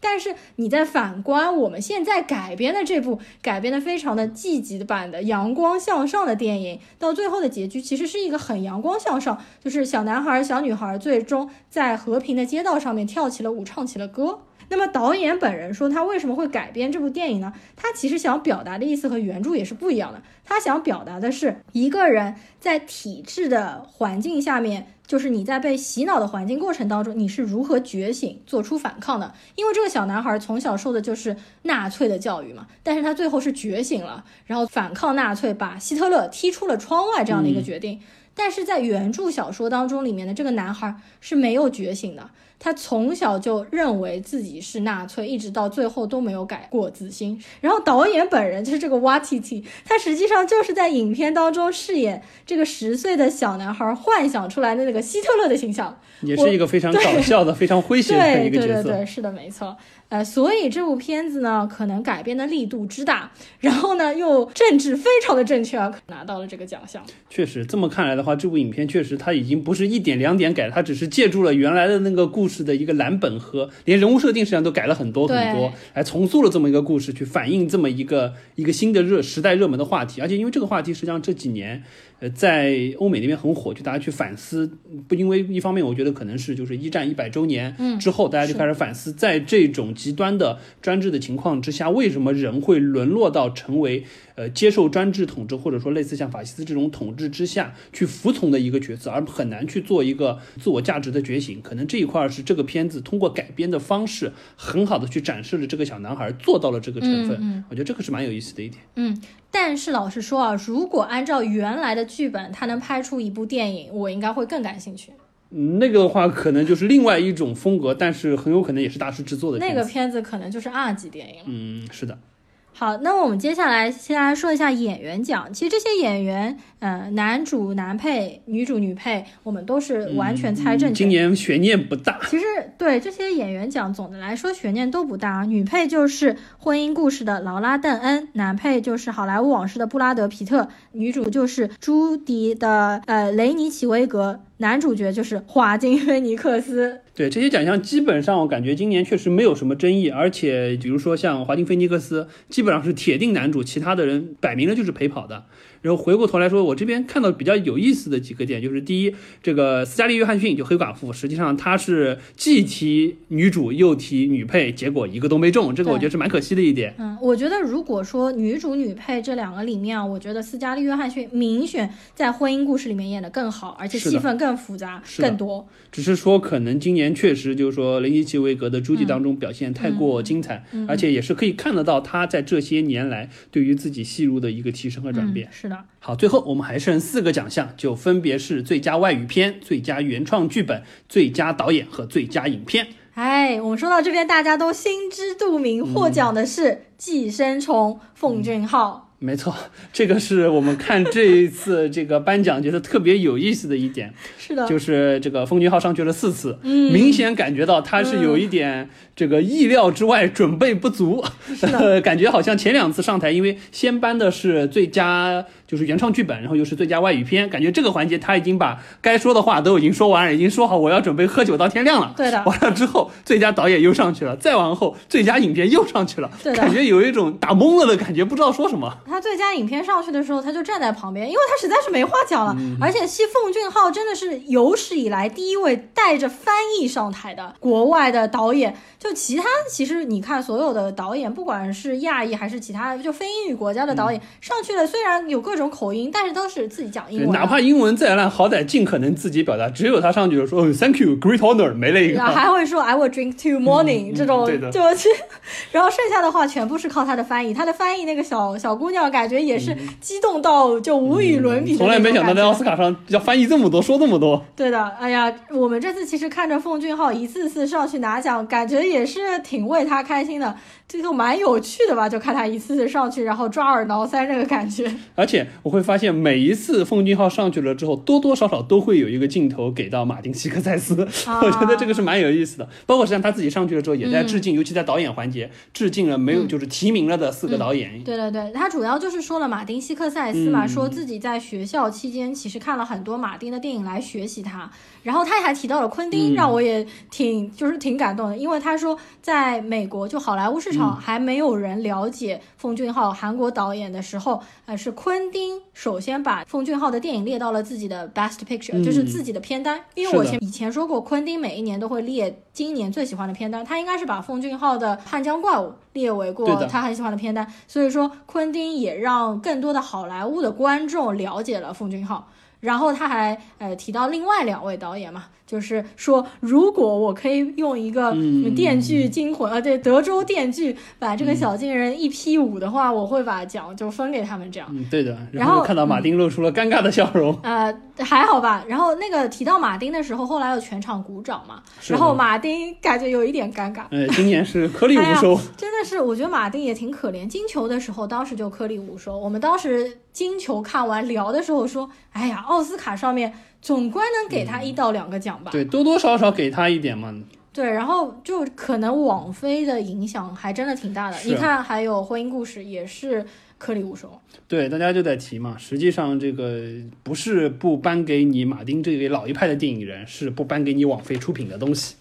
但是你在反观我们现在改编的这部改编的非常的积极版的阳光向上的电影，到最后的结局其实是一个很阳光向上，就是小男孩小女孩最终在和平的街道上面跳起了舞，唱起了歌。那么导演本人说他为什么会改编这部电影呢？他其实想表达的意思和原著也是不一样的。他想表达的是一个人在体制的环境下面。就是你在被洗脑的环境过程当中，你是如何觉醒、做出反抗的？因为这个小男孩从小受的就是纳粹的教育嘛，但是他最后是觉醒了，然后反抗纳粹，把希特勒踢出了窗外这样的一个决定。但是在原著小说当中里面的这个男孩是没有觉醒的。他从小就认为自己是纳粹，一直到最后都没有改过自新。然后导演本人就是这个瓦提提，他实际上就是在影片当中饰演这个十岁的小男孩幻想出来的那个希特勒的形象，也是一个非常搞笑的、非常诙谐的一个角色。对对对，是的，没错。呃，所以这部片子呢，可能改编的力度之大，然后呢又政治非常的正确啊，拿到了这个奖项。确实，这么看来的话，这部影片确实它已经不是一点两点改，它只是借助了原来的那个故事的一个蓝本和连人物设定实际上都改了很多很多，来重塑了这么一个故事，去反映这么一个一个新的热时代热门的话题。而且因为这个话题实际上这几年。呃，在欧美那边很火，就大家去反思，不因为一方面，我觉得可能是就是一战一百周年之后，大家就开始反思，在这种极端的专制的情况之下，为什么人会沦落到成为呃接受专制统治，或者说类似像法西斯这种统治之下去服从的一个角色，而很难去做一个自我价值的觉醒。可能这一块是这个片子通过改编的方式，很好的去展示了这个小男孩做到了这个成分。我觉得这个是蛮有意思的一点。嗯。但是老实说啊，如果按照原来的剧本，他能拍出一部电影，我应该会更感兴趣。那个的话，可能就是另外一种风格，但是很有可能也是大师制作的。那个片子可能就是二级电影。嗯，是的。好，那我们接下来先来说一下演员奖。其实这些演员，呃，男主男配、女主女配，我们都是完全猜正。今年悬念不大。其实对这些演员奖，总的来说悬念都不大。女配就是《婚姻故事》的劳拉·邓恩，男配就是《好莱坞往事》的布拉德·皮特，女主就是朱迪的呃雷尼奇维格。男主角就是华金·菲尼克斯。对这些奖项，基本上我感觉今年确实没有什么争议，而且比如说像华金·菲尼克斯，基本上是铁定男主，其他的人摆明了就是陪跑的。然后回过头来说，我这边看到比较有意思的几个点，就是第一，这个斯嘉丽·约翰逊就黑寡妇，实际上她是既提女主又提女配，结果一个都没中，这个我觉得是蛮可惜的一点。嗯，我觉得如果说女主女配这两个里面啊，我觉得斯嘉丽·约翰逊明显在婚姻故事里面演的更好，而且戏份更。复杂、更多。只是说可能今年确实就是说林尼奇维格的诸暨当中表现太过精彩，而且也是可以看得到他在这些年来对于自己戏路的一个提升和转变。嗯、是的，好，最后我们还剩四个奖项，就分别是最佳外语片、最佳原创剧本、最佳导演和最佳影片。哎，我们说到这边，大家都心知肚明，获奖的是《寄生虫》奉俊昊。没错，这个是我们看这一次这个颁奖觉得特别有意思的一点，是的，就是这个奉俊昊上去了四次，嗯。明显感觉到他是有一点这个意料之外，准备不足，呃，感觉好像前两次上台，因为先颁的是最佳就是原创剧本，然后又是最佳外语片，感觉这个环节他已经把该说的话都已经说完了，已经说好我要准备喝酒到天亮了。对的完了之后，最佳导演又上去了，再往后最佳影片又上去了，对的感觉有一种打懵了的感觉，不知道说什么。他最佳影片上去的时候，他就站在旁边，因为他实在是没话讲了。嗯而且西奉俊昊真的是有史以来第一位带着翻译上台的国外的导演。就其他，其实你看所有的导演，不管是亚裔还是其他就非英语国家的导演、上去了，虽然有各种口音，但是都是自己讲英，文的。哪怕英文再烂，好歹尽可能自己表达。只有他上去了说、哦、“Thank you, great honor”，没了一个。还会说 I will drink till morning、嗯这种对的就是，然后剩下的话全部是靠他的翻译，他的翻译那个小小姑娘感觉也是激动到就无与伦比嗯从来没想到在奥斯卡上要翻译这么多，说这么多。对的，哎呀，我们这次其实看着奉俊昊一次次上去拿奖，感觉也是挺为他开心的，这就蛮有趣的吧？就看他一次次上去，然后抓耳挠腮这个感觉。而且我会发现，每一次奉俊昊上去了之后，多多少少都会有一个镜头给到马丁·西克塞斯，啊 我觉得这个是蛮有意思的。包括实际上他自己上去了之后，也在致敬，尤其在导演环节，致敬了没有就是提名了的四个导演。对对对，他主要就是说了马丁·西克塞斯嘛，嗯说自己在学校期间其实看了很多马丁的电影来学习他，然后他还提到了昆汀，嗯让我也挺就是挺感动的，因为他说在美国就好莱坞市嗯场还没有人了解奉俊昊韩国导演的时候，呃，是昆汀首先把奉俊昊的电影列到了自己的 Best Picture，、嗯就是自己的片单，因为我前以前说过，昆汀每一年都会列今年最喜欢的片单，他应该是把奉俊昊的《汉江怪物》列为过他很喜欢的片单，所以说昆汀也让更多的好莱坞的观众了解了奉俊昊。然后他还呃提到另外两位导演嘛，就是说如果我可以用一个嗯《电锯惊魂》啊对德州电锯把这个小金人一劈五的话，我会把奖就分给他们这样。嗯，对的。然后看到马丁露出了尴尬的笑容。呃，还好吧。然后那个提到马丁的时候，后来有全场鼓掌嘛，然后马丁感觉有一点尴尬。呃，今年是颗粒无收。真的是，我觉得马丁也挺可怜。金球的时候，当时就颗粒无收。我们当时金球看完聊的时候说，哎呀，奥斯卡上面总归能给他一到两个奖吧。对，多多少少给他一点嘛。对然后就可能网飞的影响还真的挺大的。你看，还有《婚姻故事》也是颗粒无收。对，大家就在提嘛，实际上这个不是不颁给你马丁这位老一派的电影人，是不颁给你网飞出品的东西。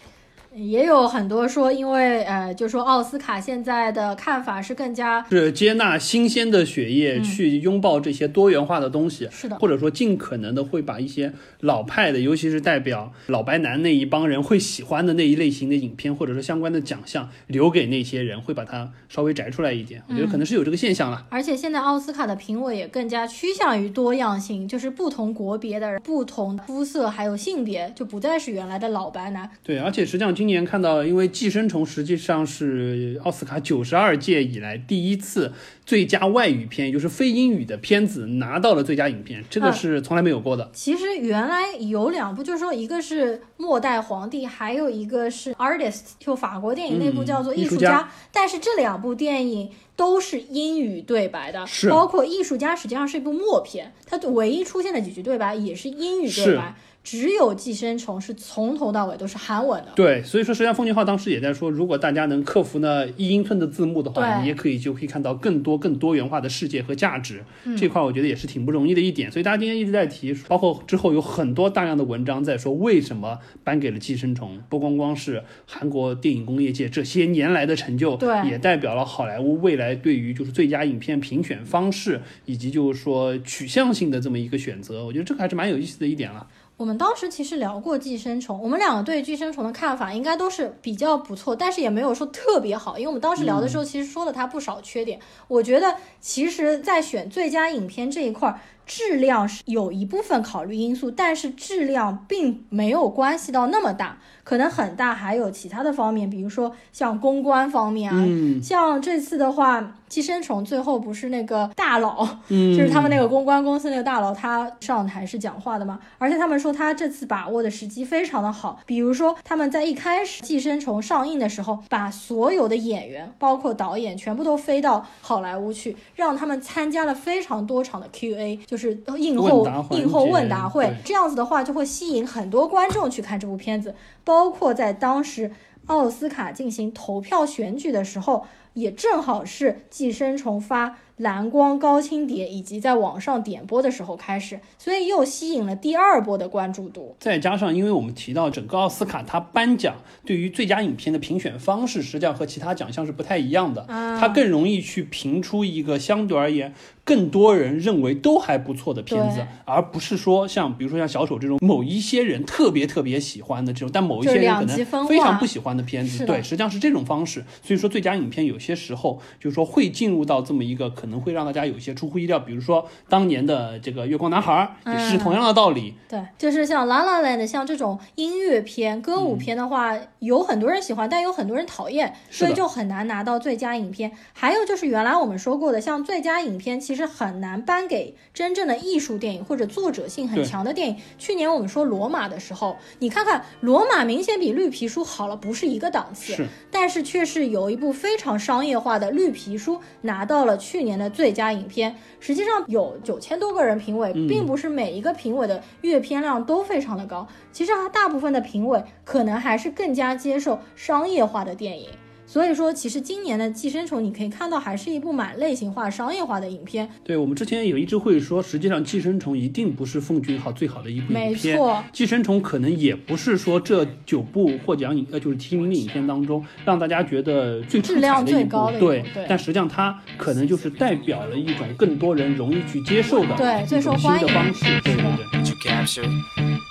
也有很多说，因为呃，就说奥斯卡现在的看法是更加是接纳新鲜的血液，嗯去拥抱这些多元化的东西，是的或者说尽可能的会把一些老派的，尤其是代表老白男那一帮人会喜欢的那一类型的影片，或者说相关的奖项，留给那些人，会把它稍微摘出来一点。我觉得可能是有这个现象了。而且现在奥斯卡的评委也更加趋向于多样性，就是不同国别的人、不同肤色还有性别，就不再是原来的老白男。对，而且实际上今年看到，因为《寄生虫》实际上是奥斯卡九十二届以来第一次最佳外语片，也就是非英语的片子拿到了最佳影片，这个嗯。是从来没有过的。其实原来有两部，就是说一个是《末代皇帝》，还有一个是《Artist》，就法国电影那部嗯叫做《艺术艺术家但是这两部电影都是英语对白的，是。包括《艺术家》实际上是一部默片，它唯一出现的几句对白也是英语对白，只有《寄生虫》是从头到尾都是韩文的。对，所以说实际上奉俊昊当时也在说，如果大家能克服呢一英寸的字幕的话，你也可以就可以看到更多更多元化的世界和价值。嗯这块我觉得也是挺不容易的一点。所以大家今天一直在提，包括之后有很多大量的文章在说为什么颁给了《寄生虫》，不光光是韩国电影工业界这些年来的成就，对也代表了好莱坞未来对于就是最佳影片评选方式以及就是说取向性的这么一个选择。我觉得这个还是蛮有意思的一点了。我们当时其实聊过寄生虫，我们两个对寄生虫的看法应该都是比较不错，但是也没有说特别好，因为我们当时聊的时候其实说了它不少缺点。我觉得其实，在选最佳影片这一块儿，质量是有一部分考虑因素，但是质量并没有关系到那么大，可能很大还有其他的方面，比如说像公关方面啊，嗯。像这次的话，寄生虫最后不是那个大佬，嗯，就是他们那个公关公司那个大佬，他上台是讲话的嘛，而且他们说他这次把握的时机非常的好，比如说他们在一开始《寄生虫》上映的时候，把所有的演员，包括导演，全部都飞到好莱坞去，让他们参加了非常多场的 Q&A，就是映后映后问答会，这样子的话就会吸引很多观众去看这部片子，包括在当时奥斯卡进行投票选举的时候，也正好是《寄生虫》发蓝光高清碟以及在网上点播的时候开始，所以又吸引了第二波的关注度。再加上，因为我们提到整个奥斯卡，它颁奖对于最佳影片的评选方式，实际上和其他奖项是不太一样的。啊它更容易去评出一个相对而言更多人认为都还不错的片子，而不是说像比如说像小丑这种某一些人特别特别喜欢的这种，但某一些人可能非常不喜欢的片子。对，实际上是这种方式。所以说，最佳影片有些时候就是说会进入到这么一个可能会让大家有一些出乎意料，比如说当年的这个《月光男孩》也是嗯同样的道理。对，就是像《La La Land》像这种音乐片、歌舞片的话，有很多人喜欢，但有很多人讨厌，所以就很难拿到最佳影片。还有就是原来我们说过的，像最佳影片其实很难颁给真正的艺术电影或者作者性很强的电影。去年我们说《罗马》的时候，你看看《罗马》明显比《绿皮书》好了，不是一个档次。是，但是却是有一部非常商业化的《绿皮书》拿到了去年的最佳影片。实际上有九千多个人评委，嗯并不是每一个评委的阅片量都非常的高。其实啊，大部分的评委可能还是更加接受商业化的电影。所以说，其实今年的《寄生虫》，你可以看到还是一部蛮类型化、商业化的影片。对我们之前有一直会说，实际上《寄生虫》一定不是奉俊昊最好的一部影片，错《寄生虫》可能也不是说这九部获奖影呃就是提名的影片当中让大家觉得最出质量彩的一部。最高的对对。但实际上它可能就是代表了一种更多人容易去接受的对最一种新受欢迎的方式，对对对。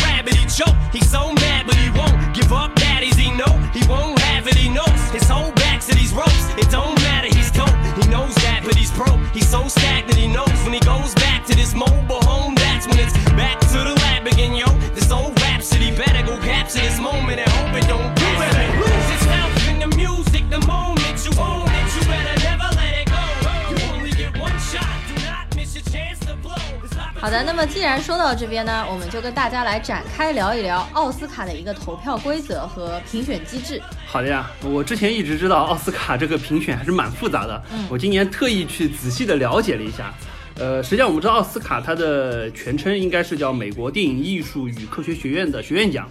rabbit. He choke. He's so mad, but he won't give up. Daddies, he know he won't have it. He knows his whole back to these ropes. It don't matter. He's dope. He knows that, but he's broke. He's so stagnant. He knows when he goes back to this mobile home. That's when it's back to the 好的，那么既然说到这边呢，我们就跟大家来展开聊一聊奥斯卡的一个投票规则和评选机制。好的呀，我之前一直知道奥斯卡这个评选还是蛮复杂的，嗯我今年特意去仔细的了解了一下。呃，实际上我们知道奥斯卡它的全称应该是叫美国电影艺术与科学学院的学院奖。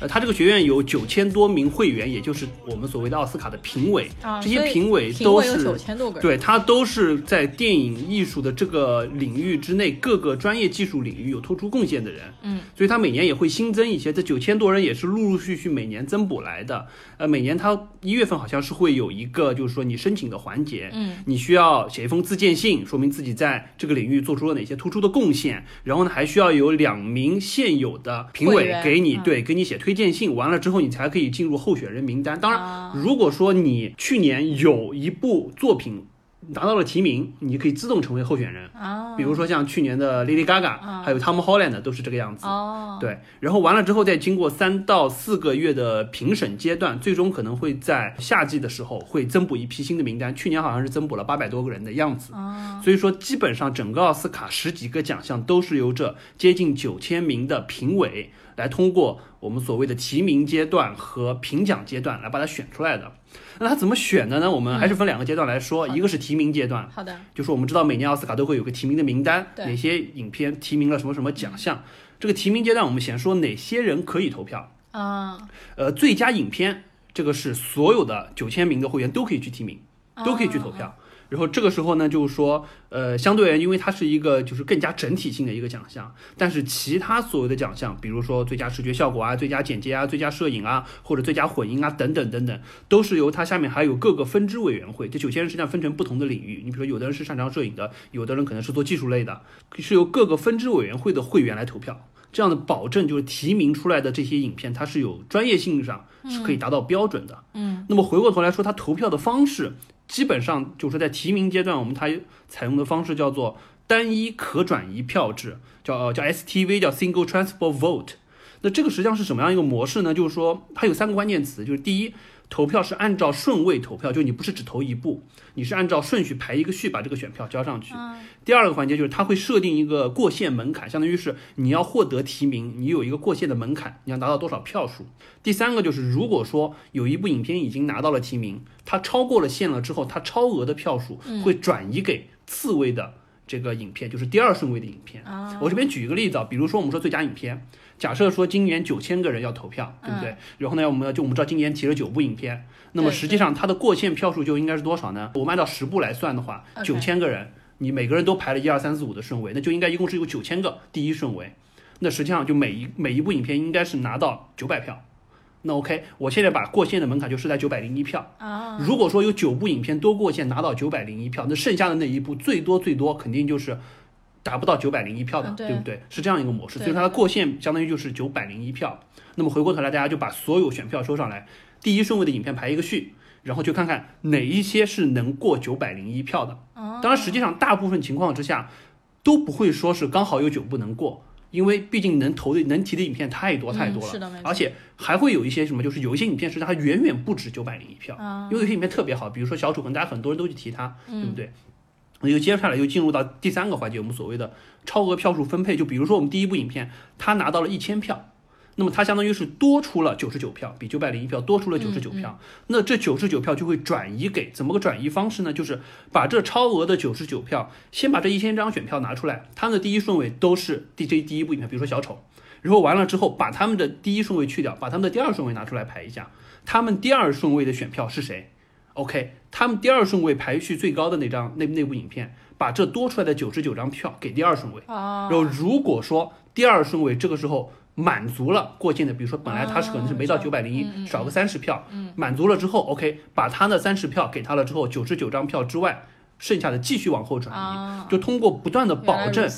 呃，他这个学院有九千多名会员，也就是我们所谓的奥斯卡的评委。啊这些评委都是9000多个人对，他都是在电影艺术的这个领域之内各个专业技术领域有突出贡献的人。嗯，所以他每年也会新增一些，这九千多人也是陆陆续续每年增补来的。呃，每年他一月份好像是会有一个，就是说你申请的环节，嗯，你需要写一封自荐信，说明自己在这个领域做出了哪些突出的贡献，然后呢，还需要有两名现有的评委给你，嗯对，给你写推荐信，完了之后你才可以进入候选人名单。当然，啊如果说你去年有一部作品。拿到了提名，你可以自动成为候选人。啊，比如说像去年的 Lady Gaga，、还有 Tom Holland 都是这个样子。哦，对，然后完了之后，再经过三到四个月的评审阶段，最终可能会在夏季的时候会增补一批新的名单。去年好像是增补了八百多个人的样子。啊，所以说，基本上整个奥斯卡十几个奖项都是由这接近九千名的评委来通过我们所谓的提名阶段和评奖阶段来把它选出来的。那它怎么选的呢？我们还是分两个阶段来说，一个是提名阶段，好的，就是我们知道每年奥斯卡都会有个提名的名单，哪些影片提名了什么什么奖项。这个提名阶段，我们先说哪些人可以投票。啊，呃，最佳影片这个是所有的九千名的会员都可以去提名，都可以去投票。然后这个时候呢，就是说，呃，相对而言，因为它是一个就是更加整体性的一个奖项，但是其他所有的奖项，比如说最佳视觉效果啊、最佳剪接啊、最佳摄影啊，或者最佳混音啊等等等等，都是由它下面还有各个分支委员会。这九千人实际上分成不同的领域，你比如说有的人是擅长摄影的，有的人可能是做技术类的，是由各个分支委员会的会员来投票。这样的保证就是提名出来的这些影片，它是有专业性上是可以达到标准的。嗯，那么回过头来说，它投票的方式基本上就是在提名阶段，我们它采用的方式叫做单一可转移票制，叫叫 STV，叫 Single Transfer Vote。那这个实际上是什么样一个模式呢？就是说它有三个关键词，就是第一，投票是按照顺位投票，就你不是只投一步，你是按照顺序排一个序把这个选票交上去。第二个环节就是它会设定一个过线门槛，相当于是你要获得提名，你有一个过线的门槛，你要拿到多少票数。第三个就是如果说有一部影片已经拿到了提名，它超过了线了之后，它超额的票数会转移给次位的这个影片，就是第二顺位的影片。我这边举一个例子啊，比如说我们说最佳影片，假设说今年九千个人要投票，对不对？然后呢，我们就我们知道今年提了九部影片，那么实际上它的过线票数就应该是多少呢？我们按照十部来算的话九千个人，你每个人都排了一二三四五的顺位，那就应该一共是有九千个第一顺位。那实际上就每一每一部影片应该是拿到九百票。那 OK，我现在把过线的门槛就设在九百零一票。啊，如果说有九部影片都过线拿到九百零一票，那剩下的那一部最多最多肯定就是达不到九百零一票的，嗯对对不对？是这样一个模式，所以它的过线相当于就是九百零一票。那么回过头来，大家就把所有选票收上来，第一顺位的影片排一个序，然后就看看哪一些是能过九百零一票的。哦当然，实际上大部分情况之下都不会说是刚好有九不能过。因为毕竟能投的、能提的影片太多太多了，嗯是的没错而且还会有一些什么，就是有一些影片是它远远不止九百零一票，啊因为有些影片特别好，比如说小丑，可能大家很多人都去提它，嗯对不对？那就接下来又进入到第三个环节，我们所谓的超额票数分配。就比如说我们第一部影片，他拿到了一千票，那么他相当于是多出了九十九票，比九百零一票多出了九十九票。那这九十九票就会转移给怎么个转移方式呢？就是把这超额的九十九票，先把这一千张选票拿出来，他们的第一顺位都是第这第一部影片，比如说小丑。然后完了之后，把他们的第一顺位去掉，把他们的第二顺位拿出来排一下，他们第二顺位的选票是谁？OK，他们第二顺位排序最高的那张那那部影片，把这多出来的九十九张票给第二顺位。哦。然后如果说第二顺位这个时候满足了过境的，比如说本来他是可能是没到哦九百零一，少个三十票，满足了之后，OK，把他的三十票给他了之后，九十九张票之外，剩下的继续往后转移，啊就通过不断的保证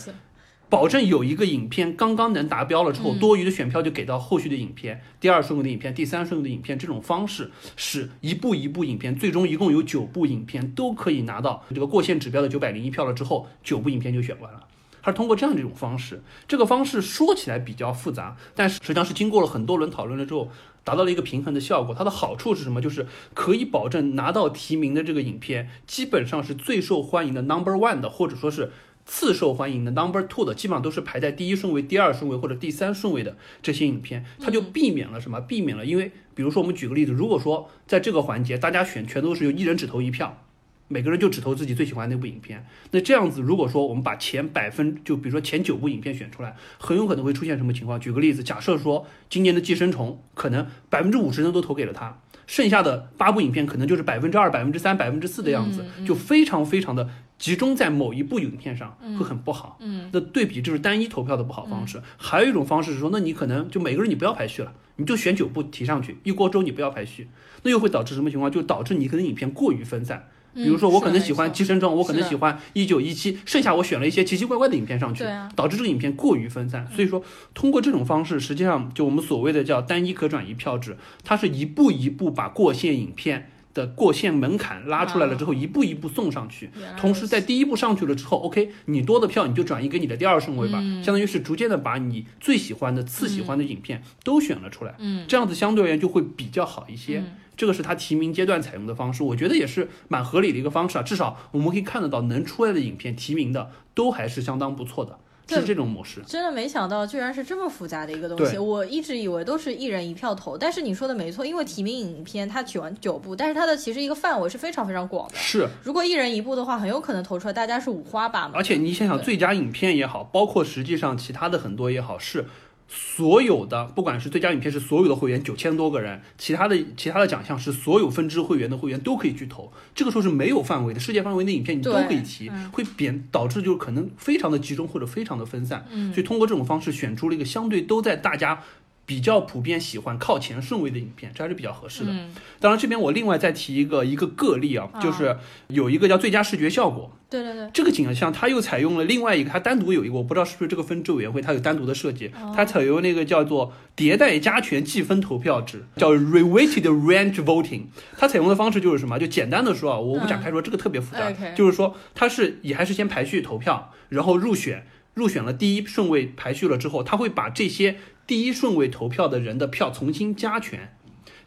保证有一个影片刚刚能达标了之后，嗯多余的选票就给到后续的影片，第二顺位的影片、第三顺位的影片，这种方式使一部一部影片，最终一共有九部影片都可以拿到这个过线指标的九百零一票了之后，九部影片就选完了。它是通过这样的一种方式，这个方式说起来比较复杂，但是实际上是经过了很多轮讨论了之后，达到了一个平衡的效果。它的好处是什么？就是可以保证拿到提名的这个影片，基本上是最受欢迎的 number one 的，或者说是次受欢迎的 number two 的，基本上都是排在第一顺位、第二顺位或者第三顺位的这些影片，它就避免了什么？避免了，因为比如说我们举个例子，如果说在这个环节大家选全都是由一人只投一票。每个人就只投自己最喜欢的那部影片，那这样子，如果说我们把前百分，就比如说前九部影片选出来，很有可能会出现什么情况？举个例子，假设说今年的《寄生虫》可能百分之五十人都投给了他，剩下的八部影片可能就是百分之二、百分之三、百分之四的样子，就非常非常的集中在某一部影片上，会很不好。嗯，那对比就是单一投票的不好方式。还有一种方式是说，那你可能就每个人你不要排序了，你就选九部提上去，一锅粥你不要排序，那又会导致什么情况？就导致你可能影片过于分散。比如说，我可能喜欢《寄生虫》，我可能喜欢《一九一七》，剩下我选了一些奇奇怪怪的影片上去，导致这个影片过于分散。所以说，通过这种方式，实际上就我们所谓的叫单一可转移票制，它是一步一步把过线影片的过线门槛拉出来了之后，一步一步送上去。同时在第一步上去了之后，OK，你多的票你就转移给你的第二顺位吧，嗯相当于是逐渐的把你最喜欢的、次喜欢的影片都选了出来，嗯，这样子相对而言就会比较好一些。这个是他提名阶段采用的方式，我觉得也是蛮合理的一个方式啊。至少我们可以看得到，能出来的影片提名的都还是相当不错的，对是这种模式。真的没想到，居然是这么复杂的一个东西。我一直以为都是一人一票投，但是你说的没错，因为提名影片它取完九部，但是它的其实一个范围是非常非常广的。是，如果一人一部的话，很有可能投出来大家是五花八门。而且你想想，最佳影片也好，包括实际上其他的很多也好，是所有的不管是最佳影片是所有的会员九千多个人，其他的其他的奖项是所有分支会员的会员都可以去投。这个时候是没有范围的，世界范围内影片你都可以提嗯，会贬导致就是可能非常的集中或者非常的分散。嗯所以通过这种方式选出了一个相对都在大家。比较普遍喜欢靠前顺位的影片，这还是比较合适的。嗯。当然，这边我另外再提一个一个个例啊，啊。就是有一个叫最佳视觉效果，对对对，这个景象它又采用了另外一个，它单独有一个，我不知道是不是这个分支委员会它有单独的设计，哦。它采用那个叫做迭代加权计分投票制，叫 reweighted range voting。它采用的方式就是什么？就简单的说啊，我不展开说，这个特别复杂，嗯就是说它是也还是先排序投票，然后入选，入选了第一顺位排序了之后，它会把这些第一顺位投票的人的票重新加权，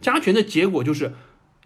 加权的结果就是，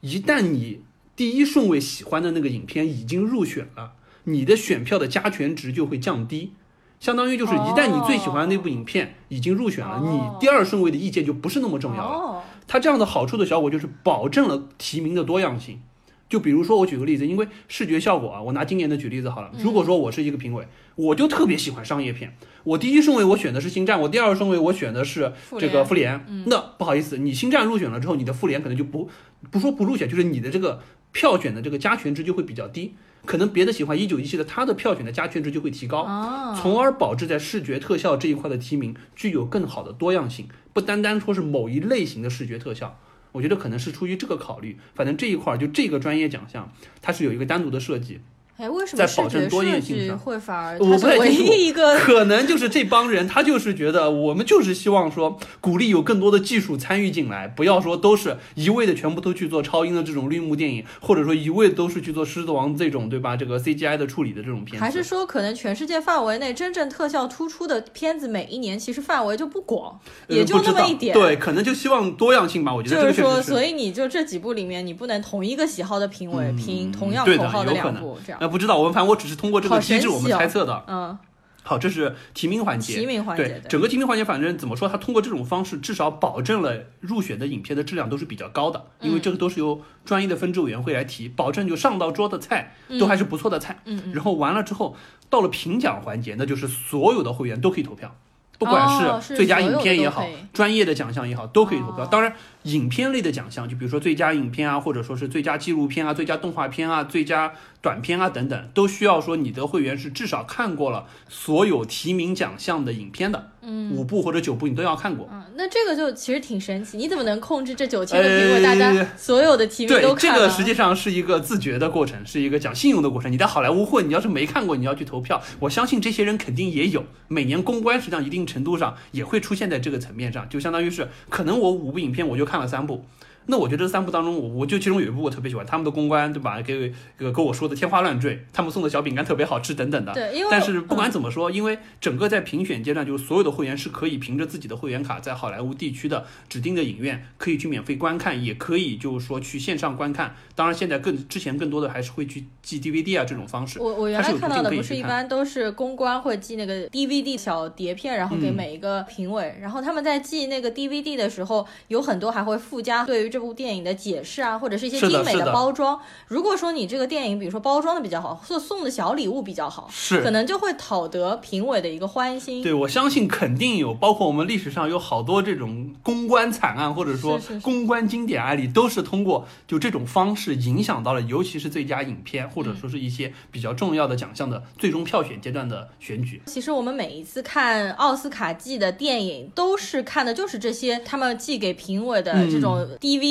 一旦你第一顺位喜欢的那个影片已经入选了，你的选票的加权值就会降低，相当于就是一旦你最喜欢的那部影片已经入选了，哦。你第二顺位的意见就不是那么重要了。哦，它这样的好处的效果就是保证了提名的多样性。就比如说，我举个例子，因为视觉效果啊，我拿今年的举例子好了。如果说我是一个评委，我就特别喜欢商业片，我第一顺位我选的是星战，我第二顺位我选的是这个复联。那不好意思，你星战入选了之后，你的复联可能就不不说不入选，就是你的这个票选的这个加权值就会比较低。可能别的喜欢一九一七的，他的票选的加权值就会提高。哦，从而保质在视觉特效这一块的提名具有更好的多样性，不单单说是某一类型的视觉特效。我觉得可能是出于这个考虑，反正这一块儿就这个专业奖项，它是有一个单独的设计，哎，为什么在保证多样性上会反而我唯太清楚一一个 可能就是这帮人他就是觉得我们就是希望说鼓励有更多的技术参与进来，不要说都是一味的全部都去做超英的这种绿幕电影，或者说一味都是去做狮子王这种对吧？这个 CGI 的处理的这种片子，还是说，可能全世界范围内真正特效突出的片子，每一年其实范围就不广，呃也就那么一点。对，可能就希望多样性吧。我觉得就是说。所以你就这几部里面，你不能同一个喜好的评委评同样口号的两部，这样。呃，不知道，我们反正我只是通过这个机制我们猜测的。嗯，好，这是提名环节。提名环节对对整个提名环节，反正怎么说，他通过这种方式，至少保证了入选的影片的质量都是比较高的，因嗯为这个都是由专业的分支委员会来提，保证就上到桌的菜都还是不错的菜。嗯然后完了之后，到了评奖环节，那就是所有的会员都可以投票。不管哦是是最佳影片也好，专业的奖项也好，都可以投票。哦当然，影片类的奖项，就比如说最佳影片啊，或者说是最佳纪录片啊、最佳动画片啊、最佳短片啊等等，都需要说你的会员是至少看过了所有提名奖项的影片的，嗯，五部或者九部你都要看过。嗯，那这个就其实挺神奇，你怎么能控制这九千个苹果，大呃家所有的提名对都，看了？这个实际上是一个自觉的过程，是一个讲信用的过程。你在好莱坞混，你要是没看过，你要去投票，我相信这些人肯定也有。每年公关实际上一定程度上也会出现在这个层面上，就相当于是可能我五部影片我就看了三部。那我觉得这三部当中，我我就其中有一部我特别喜欢，他们的公关对吧？给给给我说的天花乱坠，他们送的小饼干特别好吃等等的。对，因为但是不管嗯怎么说，因为整个在评选阶段，就是所有的会员是可以凭着自己的会员卡，在好莱坞地区的指定的影院可以去免费观看，也可以就是说去线上观看。当然，现在更之前更多的还是会去寄 DVD 啊这种方式。我我原来看到的不是一般都是公关会寄那个 DVD 小碟片，然后给嗯每一个评委，然后他们在寄那个 DVD 的时候，有很多还会附加对于这部电影的解释啊，或者是一些精美的包装。如果说你这个电影，比如说包装的比较好，或送的小礼物比较好，是可能就会讨得评委的一个欢心。对，我相信肯定有，包括我们历史上有好多这种公关惨案，或者说公关经典案例，都是通过就这种方式影响到了，尤其是最佳影片，或者说是一些比较重要的奖项的最终票选阶段的选举。其实我们每一次看奥斯卡季的电影，都是看的就是这些他们寄给评委的这种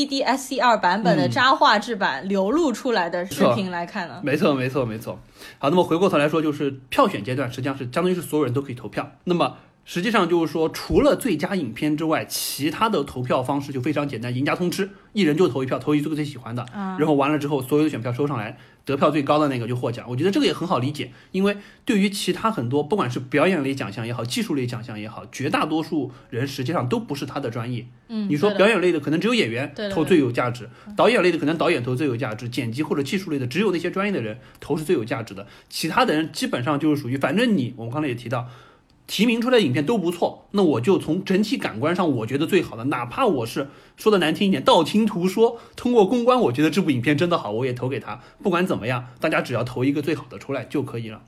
DVD、SCR 版本的嗯渣画质版流露出来的视频来看呢。没错，没错，没错。好，那么回过头来说，就是票选阶段，实际上是相当于是所有人都可以投票。那么实际上就是说，除了最佳影片之外，其他的投票方式就非常简单，赢家通吃，一人就投一票，投一个最喜欢的，然后完了之后，所有的选票收上来，得票最高的那个就获奖。我觉得这个也很好理解，因为对于其他很多不管是表演类奖项也好，技术类奖项也好，绝大多数人实际上都不是他的专业。嗯，你说表演类的可能只有演员投最有价值，导演类的可能导演投最有价值，剪辑或者技术类的只有那些专业的人投是最有价值的，其他的人基本上就是属于反正你我们刚才也提到。提名出来的影片都不错，那我就从整体感官上，我觉得最好的，哪怕我是说的难听一点，道听途说，通过公关，我觉得这部影片真的好，我也投给他。不管怎么样，大家只要投一个最好的出来就可以了。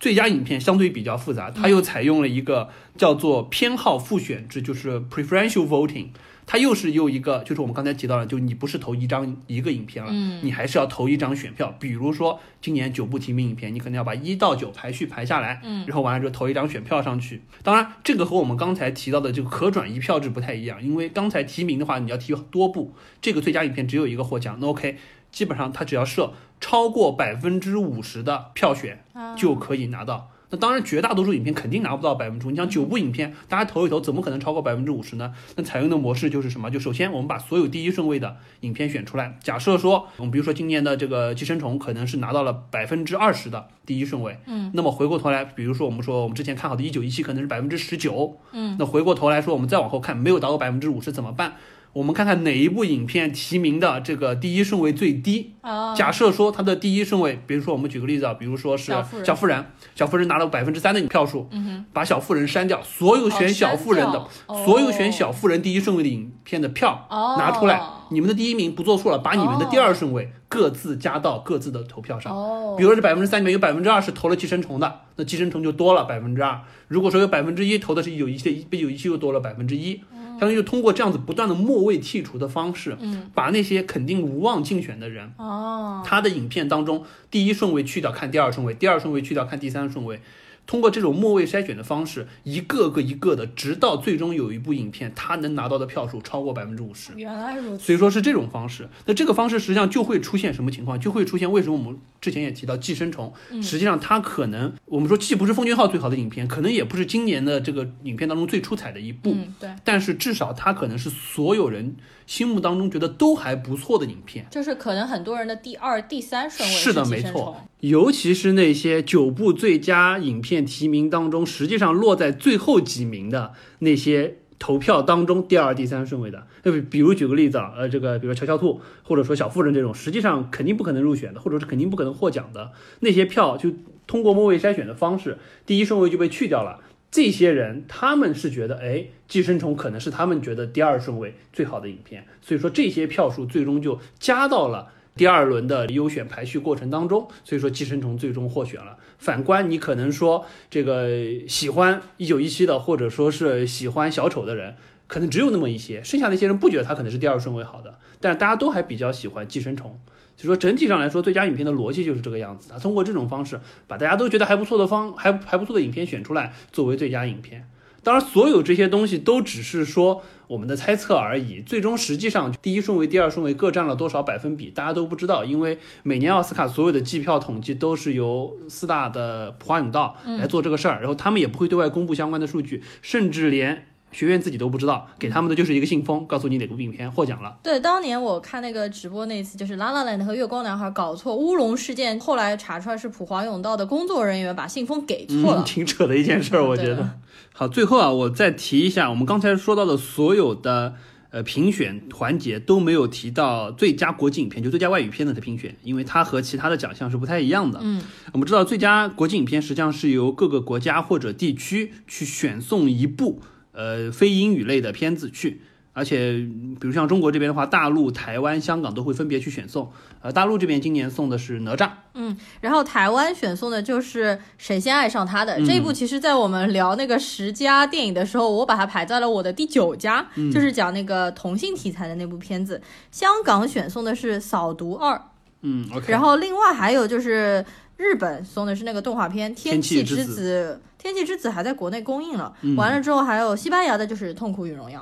最佳影片相对比较复杂，它又采用了一个叫做偏好复选制，就是 preferential voting。它又是又一个，就是我们刚才提到了，就你不是投一张一个影片了，嗯你还是要投一张选票。比如说今年九部提名影片，你可能要把一到九排序排下来，嗯然后完了之后投一张选票上去。当然，这个和我们刚才提到的这个可转移票制不太一样，因为刚才提名的话，你要提多部，这个最佳影片只有一个获奖，那 OK，基本上它只要设超过百分之五十的票选啊就可以拿到。那当然，绝大多数影片肯定拿不到百分之五。你像九部影片，大家投一投，怎么可能超过百分之五十呢？那采用的模式就是什么？就首先我们把所有第一顺位的影片选出来。假设说，我们比如说今年的这个《寄生虫》可能是拿到了百分之二十的第一顺位，嗯，那么回过头来，比如说我们说我们之前看好的《一九一七》可能是百分之十九，嗯，那回过头来说，我们再往后看，没有达到百分之五十怎么办？我们看看哪一部影片提名的这个第一顺位最低，哦，假设说它的第一顺位，比如说我们举个例子啊，比如说是小妇人。小妇人，拿了百分之三的票数，嗯哼，把小妇人删掉，所有选小妇人的，哦。所有选小妇人第一顺位的影片的票、哦。拿出来，你们的第一名不做数了，把你们的第二顺位各自加到各自的投票上。哦，比如说这百分之三里面有百分之二是投了寄生虫的，那寄生虫就多了百分之二。如果说有百分之一投的是一九一七的，一九一七又多了百分之一。相当于就通过这样子不断的末位剔除的方式，嗯，把那些肯定无望竞选的人，哦，他的影片当中第一顺位去掉看第二顺位，第二顺位去掉看第三顺位，通过这种末位筛选的方式，一个个一个的，直到最终有一部影片它能拿到的票数超过百分之五十。原来如此，所以说是这种方式。那这个方式实际上就会出现什么情况？就会出现为什么我们之前也提到《寄生虫》，实际上它可能我们说既不是奉俊昊最好的影片，可能也不是今年的这个影片当中最出彩的一部，嗯，对，但是至少它可能是所有人心目当中觉得都还不错的影片。就是可能很多人的第二、第三顺位是的，没错，尤其是那些九部最佳影片提名当中，实际上落在最后几名的那些投票当中第二、第三顺位的，对不？比如举个例子啊，呃，这个比如说《乔乔兔》或者说《小妇人》这种，实际上肯定不可能入选的，或者是肯定不可能获奖的那些票，就通过末位筛选的方式，第一顺位就被去掉了。这些人他们是觉得，哎，《寄生虫》可能是他们觉得第二顺位最好的影片，所以说这些票数最终就加到了第二轮的优选排序过程当中，所以说《寄生虫》最终获选了。反观你可能说这个喜欢一九一七的，或者说是喜欢小丑的人，可能只有那么一些，剩下那些人不觉得他可能是第二顺位好的，但是大家都还比较喜欢《寄生虫》。所以说整体上来说，最佳影片的逻辑就是这个样子。他通过这种方式，把大家都觉得还不错的方还还不错的影片选出来作为最佳影片。当然，所有这些东西都只是说我们的猜测而已，最终实际上第一顺位、第二顺位各占了多少百分比，大家都不知道，因为每年奥斯卡所有的计票统计都是由四大的普华永道来做这个事儿，然后他们也不会对外公布相关的数据，甚至连学院自己都不知道，给他们的就是一个信封，告诉你哪部影片获奖了。对，当年我看那个直播那次，就是《拉拉 land》和《月光男孩》搞错乌龙事件，后来查出来是普华永道的工作人员把信封给错了嗯。挺扯的一件事儿，我觉得。好，最后啊，我再提一下，我们刚才说到的所有的呃评选环节都没有提到最佳国际影片，就最佳外语片的评选，因为它和其他的奖项是不太一样的。嗯，我们知道最佳国际影片实际上是由各个国家或者地区去选送一部呃非英语类的片子去。而且，比如像中国这边的话，大陆、台湾、香港都会分别去选送。呃，大陆这边今年送的是哪吒，嗯然后台湾选送的就是《谁先爱上他的》嗯这一部，其实，在我们聊那个十佳电影的时候，我把它排在了我的第九家，嗯就是讲那个同性题材的那部片子。香港选送的是《扫毒二》，嗯，OK，然后另外还有就是日本送的是那个动画片《天气之子》，《天气之子》还在国内公映了。嗯完了之后还有西班牙的就是《痛苦与荣耀》。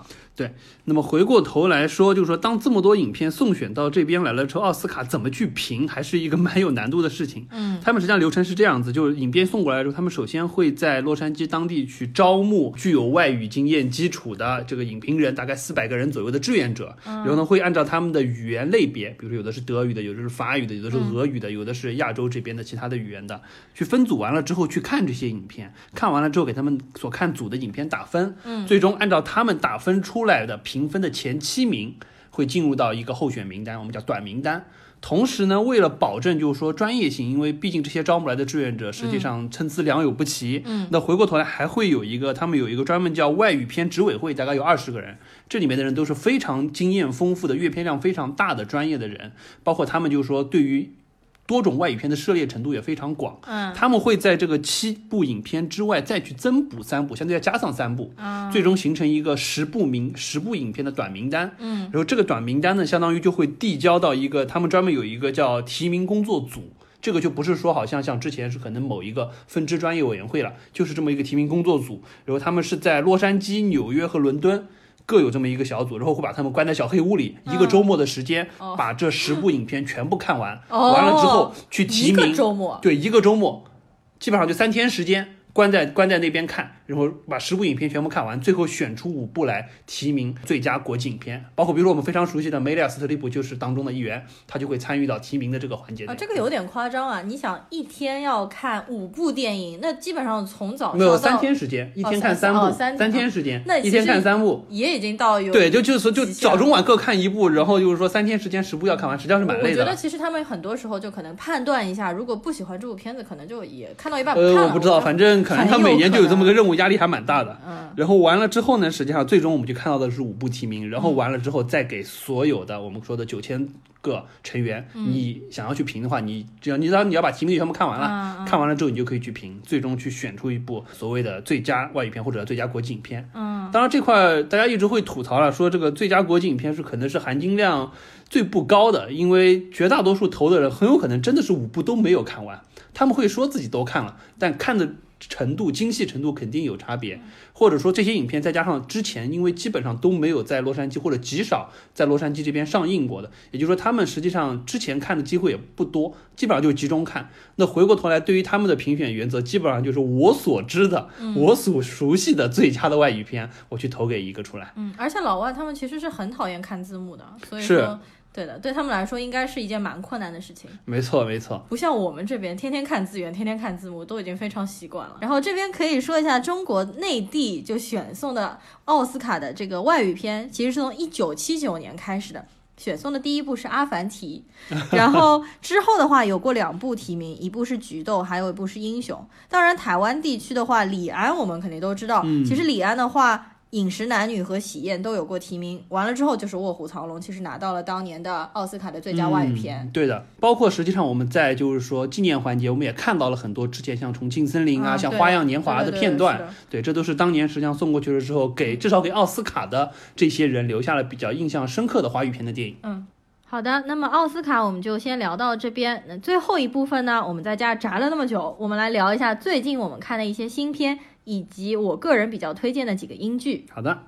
那么回过头来说，就是说，当这么多影片送选到这边来了之后，奥斯卡怎么去评，还是一个蛮有难度的事情。嗯，他们实际上流程是这样子，就是影片送过来之后，他们首先会在洛杉矶当地去招募具有外语经验基础的这个影评人，大概四百个人左右的志愿者，然后呢会按照他们的语言类别，比如说有的是德语的，有的是法语的，有的是俄语的，有的是亚洲这边的其他的语言的，去分组完了之后去看这些影片，看完了之后给他们所看组的影片打分，嗯，最终按照他们打分出来的评分的前七名会进入到一个候选名单，我们叫短名单。同时呢，为了保证就是说专业性，因为毕竟这些招募来的志愿者实际上参差良莠不齐，嗯，那回过头来还会有一个，他们有一个专门叫外语片执委会，大概有二十个人，这里面的人都是非常经验丰富的、阅片量非常大的专业的人，包括他们就是说对于多种外语片的涉猎程度也非常广。嗯他们会在这个七部影片之外再去增补三部，相当于再加上三部，嗯最终形成一个十部名十部影片的短名单。嗯，然后这个短名单呢，相当于就会递交到一个他们专门有一个叫提名工作组。这个就不是说好像像之前是可能某一个分支专业委员会了，就是这么一个提名工作组，然后他们是在洛杉矶、纽约和伦敦各有这么一个小组，然后会把他们关在小黑屋里，一个周末的时间，把这十部影片全部看完，哦。完了之后去提一个名，周末。对，一个周末，基本上就三天时间，关在关在那边看，然后把十部影片全部看完，最后选出五部来提名最佳国际影片，包括比如说我们非常熟悉的梅丽尔·斯特里普就是当中的一员，他就会参与到提名的这个环节。啊，这个有点夸张啊！你想一天要看五部电影，那基本上从早没有三天时间，一天看三部，哦三天时间，那一天看三部。也已经到有对，就就是就早中晚各看一部，然后就是说三天时间十部要看完，实际上是蛮累的我觉得。其实他们很多时候就可能判断一下，如果不喜欢这部片子，可能就也看到一半不看呃，我不知道，反正可能他每年就有这么个任务，压力还蛮大的。嗯然后完了之后呢，实际上最终我们就看到的是五部提名，然后完了之后再给所有的我们说的九千个成员，嗯。你想要去评的话，你只要你只要你要把提名全部看完了，看完了之后你就可以去评，最终去选出一部所谓的最佳外语片或者最佳国际影片。嗯，当然这块大家一直会吐槽了，说这个最佳国际影片是可能是含金量最不高的，因为绝大多数投的人很有可能真的是五部都没有看完，他们会说自己都看了，但看的程度、精细程度肯定有差别，或者说这些影片再加上之前因为基本上都没有在洛杉矶或者极少在洛杉矶这边上映过的，也就是说他们实际上之前看的机会也不多，基本上就集中看。那回过头来，对于他们的评选原则，基本上就是我所知的、我所熟悉的最佳的外语片，我去投给一个出来。嗯，而且老外他们其实是很讨厌看字幕的，所以说，对的，对他们来说应该是一件蛮困难的事情。没错，没错。不像我们这边天天看资源，天天看字幕，都已经非常习惯了。然后这边可以说一下中国内地就选送的奥斯卡的这个外语片，其实是从一九七九年开始的。选送的第一部是《阿凡提 》，然后之后的话有过两部提名，一部是《菊豆》，还有一部是《英雄》。当然，台湾地区的话，李安我们肯定都知道。嗯其实李安的话，《饮食男女》和《喜宴》都有过提名，完了之后就是《卧虎藏龙》，其实拿到了当年的奥斯卡的最佳外语片。嗯。对的，包括实际上我们在就是说纪念环节，我们也看到了很多之前像《重庆森林》啊，像《花样年华》的对对对片段。对，这都是当年实际上送过去了之后，给至少给奥斯卡的这些人留下了比较印象深刻的华语片的电影。嗯好的，那么奥斯卡我们就先聊到这边。那最后一部分呢，我们在家宅了那么久，我们来聊一下最近我们看的一些新片，以及我个人比较推荐的几个英剧。好的，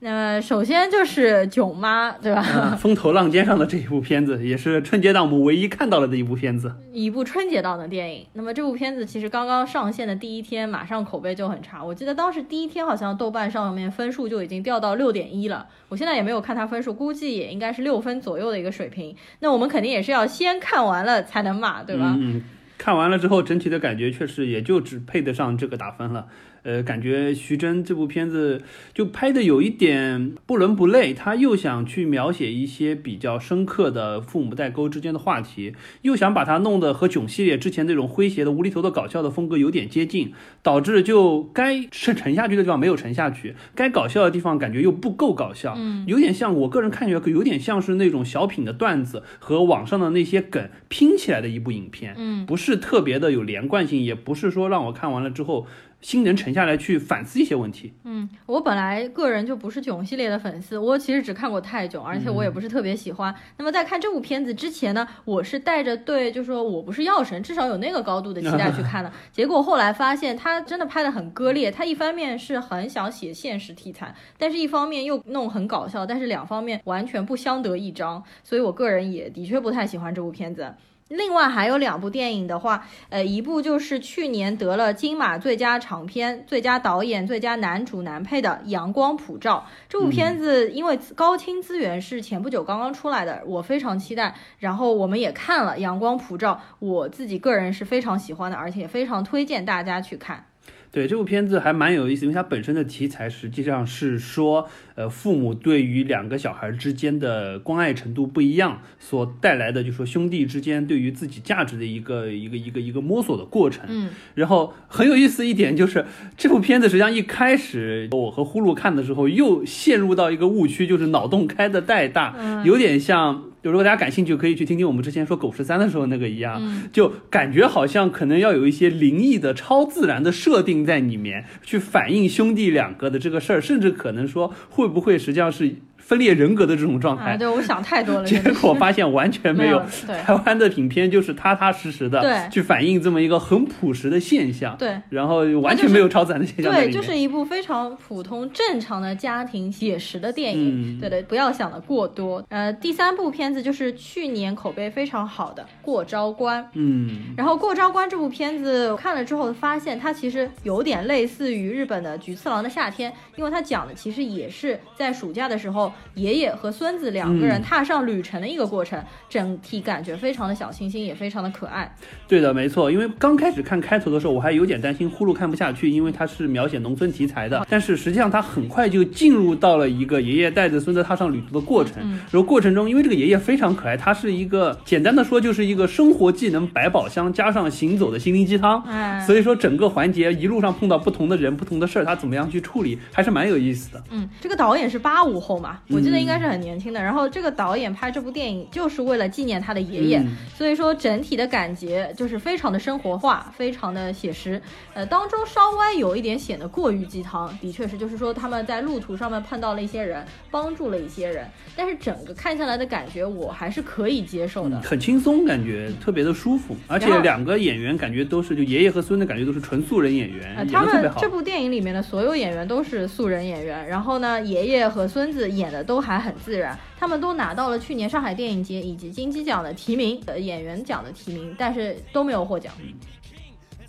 那首先就是《囧妈》，对吧？嗯风头浪尖上的这一部片子，也是春节档我们唯一看到了的一部片子。一部春节档的电影。那么这部片子其实刚刚上线的第一天，马上口碑就很差。我记得当时第一天好像豆瓣上面分数就已经掉到六点一了。我现在也没有看它分数，估计也应该是六分左右的一个水平。那我们肯定也是要先看完了才能骂，对吧？嗯嗯，看完了之后，整体的感觉确实也就只配得上这个打分了。呃，感觉徐峥这部片子就拍的有一点不伦不类，他又想去描写一些比较深刻的父母代沟之间的话题，又想把它弄得和囧系列之前那种诙谐的、无厘头的搞笑的风格有点接近，导致就该是沉下去的地方没有沉下去，该搞笑的地方感觉又不够搞笑，嗯，有点像我个人看起来有点像是那种小品的段子和网上的那些梗拼起来的一部影片，嗯，不是特别的有连贯性，也不是说让我看完了之后心能沉下来去反思一些问题。嗯，我本来个人就不是囧系列的粉丝，我其实只看过泰囧，而且我也不是特别喜欢。那么在看这部片子之前呢，我是带着对，就说我不是药神，至少有那个高度的期待去看的。结果后来发现他真的拍的很割裂，他一方面是很想写现实题材，但是一方面又弄很搞笑，但是两方面完全不相得益彰，所以我个人也的确不太喜欢这部片子。另外还有两部电影的话，呃，一部就是去年得了金马最佳长片、最佳导演、最佳男主男配的《阳光普照》。这部片子因为高清资源是前不久刚刚出来的，我非常期待。然后我们也看了《阳光普照》，我自己个人是非常喜欢的，而且非常推荐大家去看。对这部片子还蛮有意思，因为它本身的题材实际上是说，呃，父母对于两个小孩之间的关爱程度不一样，所带来的就是说兄弟之间对于自己价值的一个一个一个一个摸索的过程。嗯，然后很有意思一点就是，这部片子实际上一开始我和呼噜看的时候，又陷入到一个误区，就是脑洞开的太大，有点像。就如果大家感兴趣，可以去听听我们之前说狗十三的时候那个一样，嗯。就感觉好像可能要有一些灵异的、超自然的设定在里面，去反映兄弟两个的这个事儿，甚至可能说会不会实际上是分裂人格的这种状态。啊，对我想太多了，结果发现完全没有没有，台湾的影片就是踏踏实实的对去反映这么一个很朴实的现象，对。然后完全没有超自然的现象对，就是一部非常普通正常的家庭写实的电影。嗯对对，不要想的过多。呃，第三部片子就是去年口碑非常好的《过招关》。嗯，然后《过招关》这部片子我看了之后，发现它其实有点类似于日本的《菊次郎的夏天》，因为它讲的其实也是在暑假的时候，爷爷和孙子两个人嗯踏上旅程的一个过程，整体感觉非常的小清新，也非常的可爱。对的，没错。因为刚开始看开头的时候，我还有点担心呼噜看不下去，因为它是描写农村题材的。但是实际上，它很快就进入到了一个爷爷带着孙子踏上旅途的过程。嗯然后过程中，因为这个爷爷非常可爱，他是一个简单的说就是一个生活技能百宝箱加上行走的心灵鸡汤。哎，所以说整个环节一路上碰到不同的人、不同的事儿，他怎么样去处理，还是蛮有意思的。嗯，这个导演是八五后嘛，我记得嗯应该是很年轻的。然后这个导演拍这部电影就是为了纪念他的爷爷，嗯所以说整体的感觉就是非常的生活化，非常的写实。呃，当中稍微有一点显得过于鸡汤，的确是，就是说他们在路途上面碰到了一些人，帮助了一些人，但是整个看下来的感觉我还是可以接受的。很轻松，感觉特别的舒服，而且两个演员感觉都是就爷爷和孙子感觉都是纯素人演员，呃，他们这。部电影里面的所有演员都是素人演员，然后呢，爷爷和孙子演的都还很自然，他们都拿到了去年上海电影节以及金鸡奖的提名，呃，演员奖的提名，但是都没有获奖。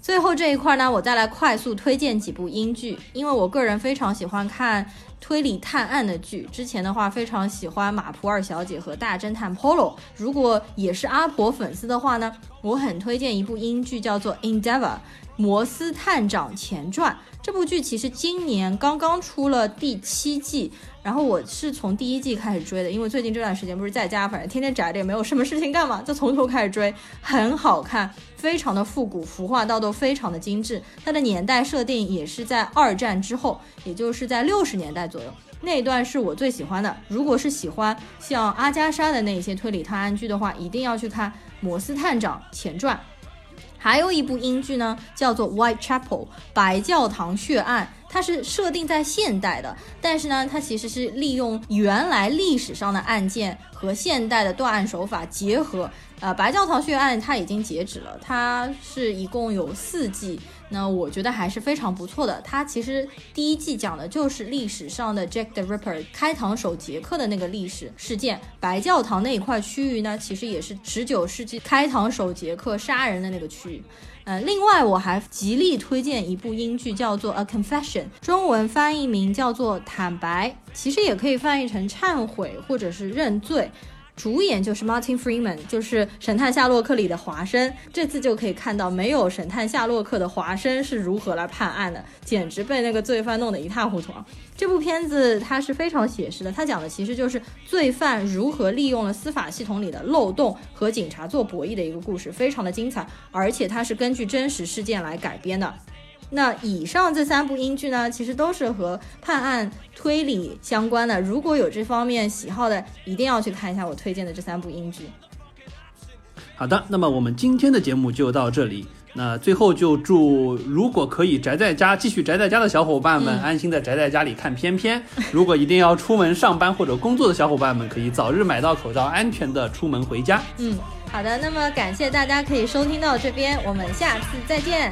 最后这一块呢，我再来快速推荐几部英剧，因为我个人非常喜欢看推理探案的剧。之前的话非常喜欢《马普尔小姐》和《大侦探 Polo》，如果也是阿婆粉丝的话呢，我很推荐一部英剧，叫做《Endeavour》。摩斯探长前传这部剧其实今年刚刚出了第七季，然后我是从第一季开始追的，因为最近这段时间不是在家，反正天天宅着也没有什么事情干嘛，就从头开始追，很好看，非常的复古，服化道都非常的精致。它的年代设定也是在二战之后，也就是在六十年代左右。那一段是我最喜欢的。如果是喜欢像阿加莎的那一些推理探案剧的话，一定要去看《摩斯探长前传》。还有一部英剧呢，叫做《Whitechapel》白教堂血案，它是设定在现代的，但是呢，它其实是利用原来历史上的案件和现代的断案手法结合。呃，白教堂血案它已经截止了，它是一共有四季，那我觉得还是非常不错的。它其实第一季讲的就是历史上的 Jack the Ripper 开膛手杰克的那个历史事件，白教堂那一块区域呢，其实也是十九世纪开膛手杰克杀人的那个区域。呃，另外我还极力推荐一部英剧，叫做《A Confession》，中文翻译名叫做《坦白》，其实也可以翻译成忏悔或者是认罪。主演就是 Martin Freeman，就是《神探夏洛克》里的华生。这次就可以看到没有神探夏洛克的华生是如何来判案的，简直被那个罪犯弄得一塌糊涂啊！这部片子它是非常写实的，它讲的其实就是罪犯如何利用了司法系统里的漏洞和警察做博弈的一个故事，非常的精彩，而且它是根据真实事件来改编的。那以上这三部英剧呢，其实都是和判案推理相关的。如果有这方面喜好的，一定要去看一下我推荐的这三部英剧。好的，那么我们今天的节目就到这里。那最后就祝如果可以宅在家继续宅在家的小伙伴们，嗯安心的宅在家里看片片；如果一定要出门上班或者工作的小伙伴们，可以早日买到口罩，安全的出门回家。嗯，好的，那么感谢大家可以收听到这边，我们下次再见，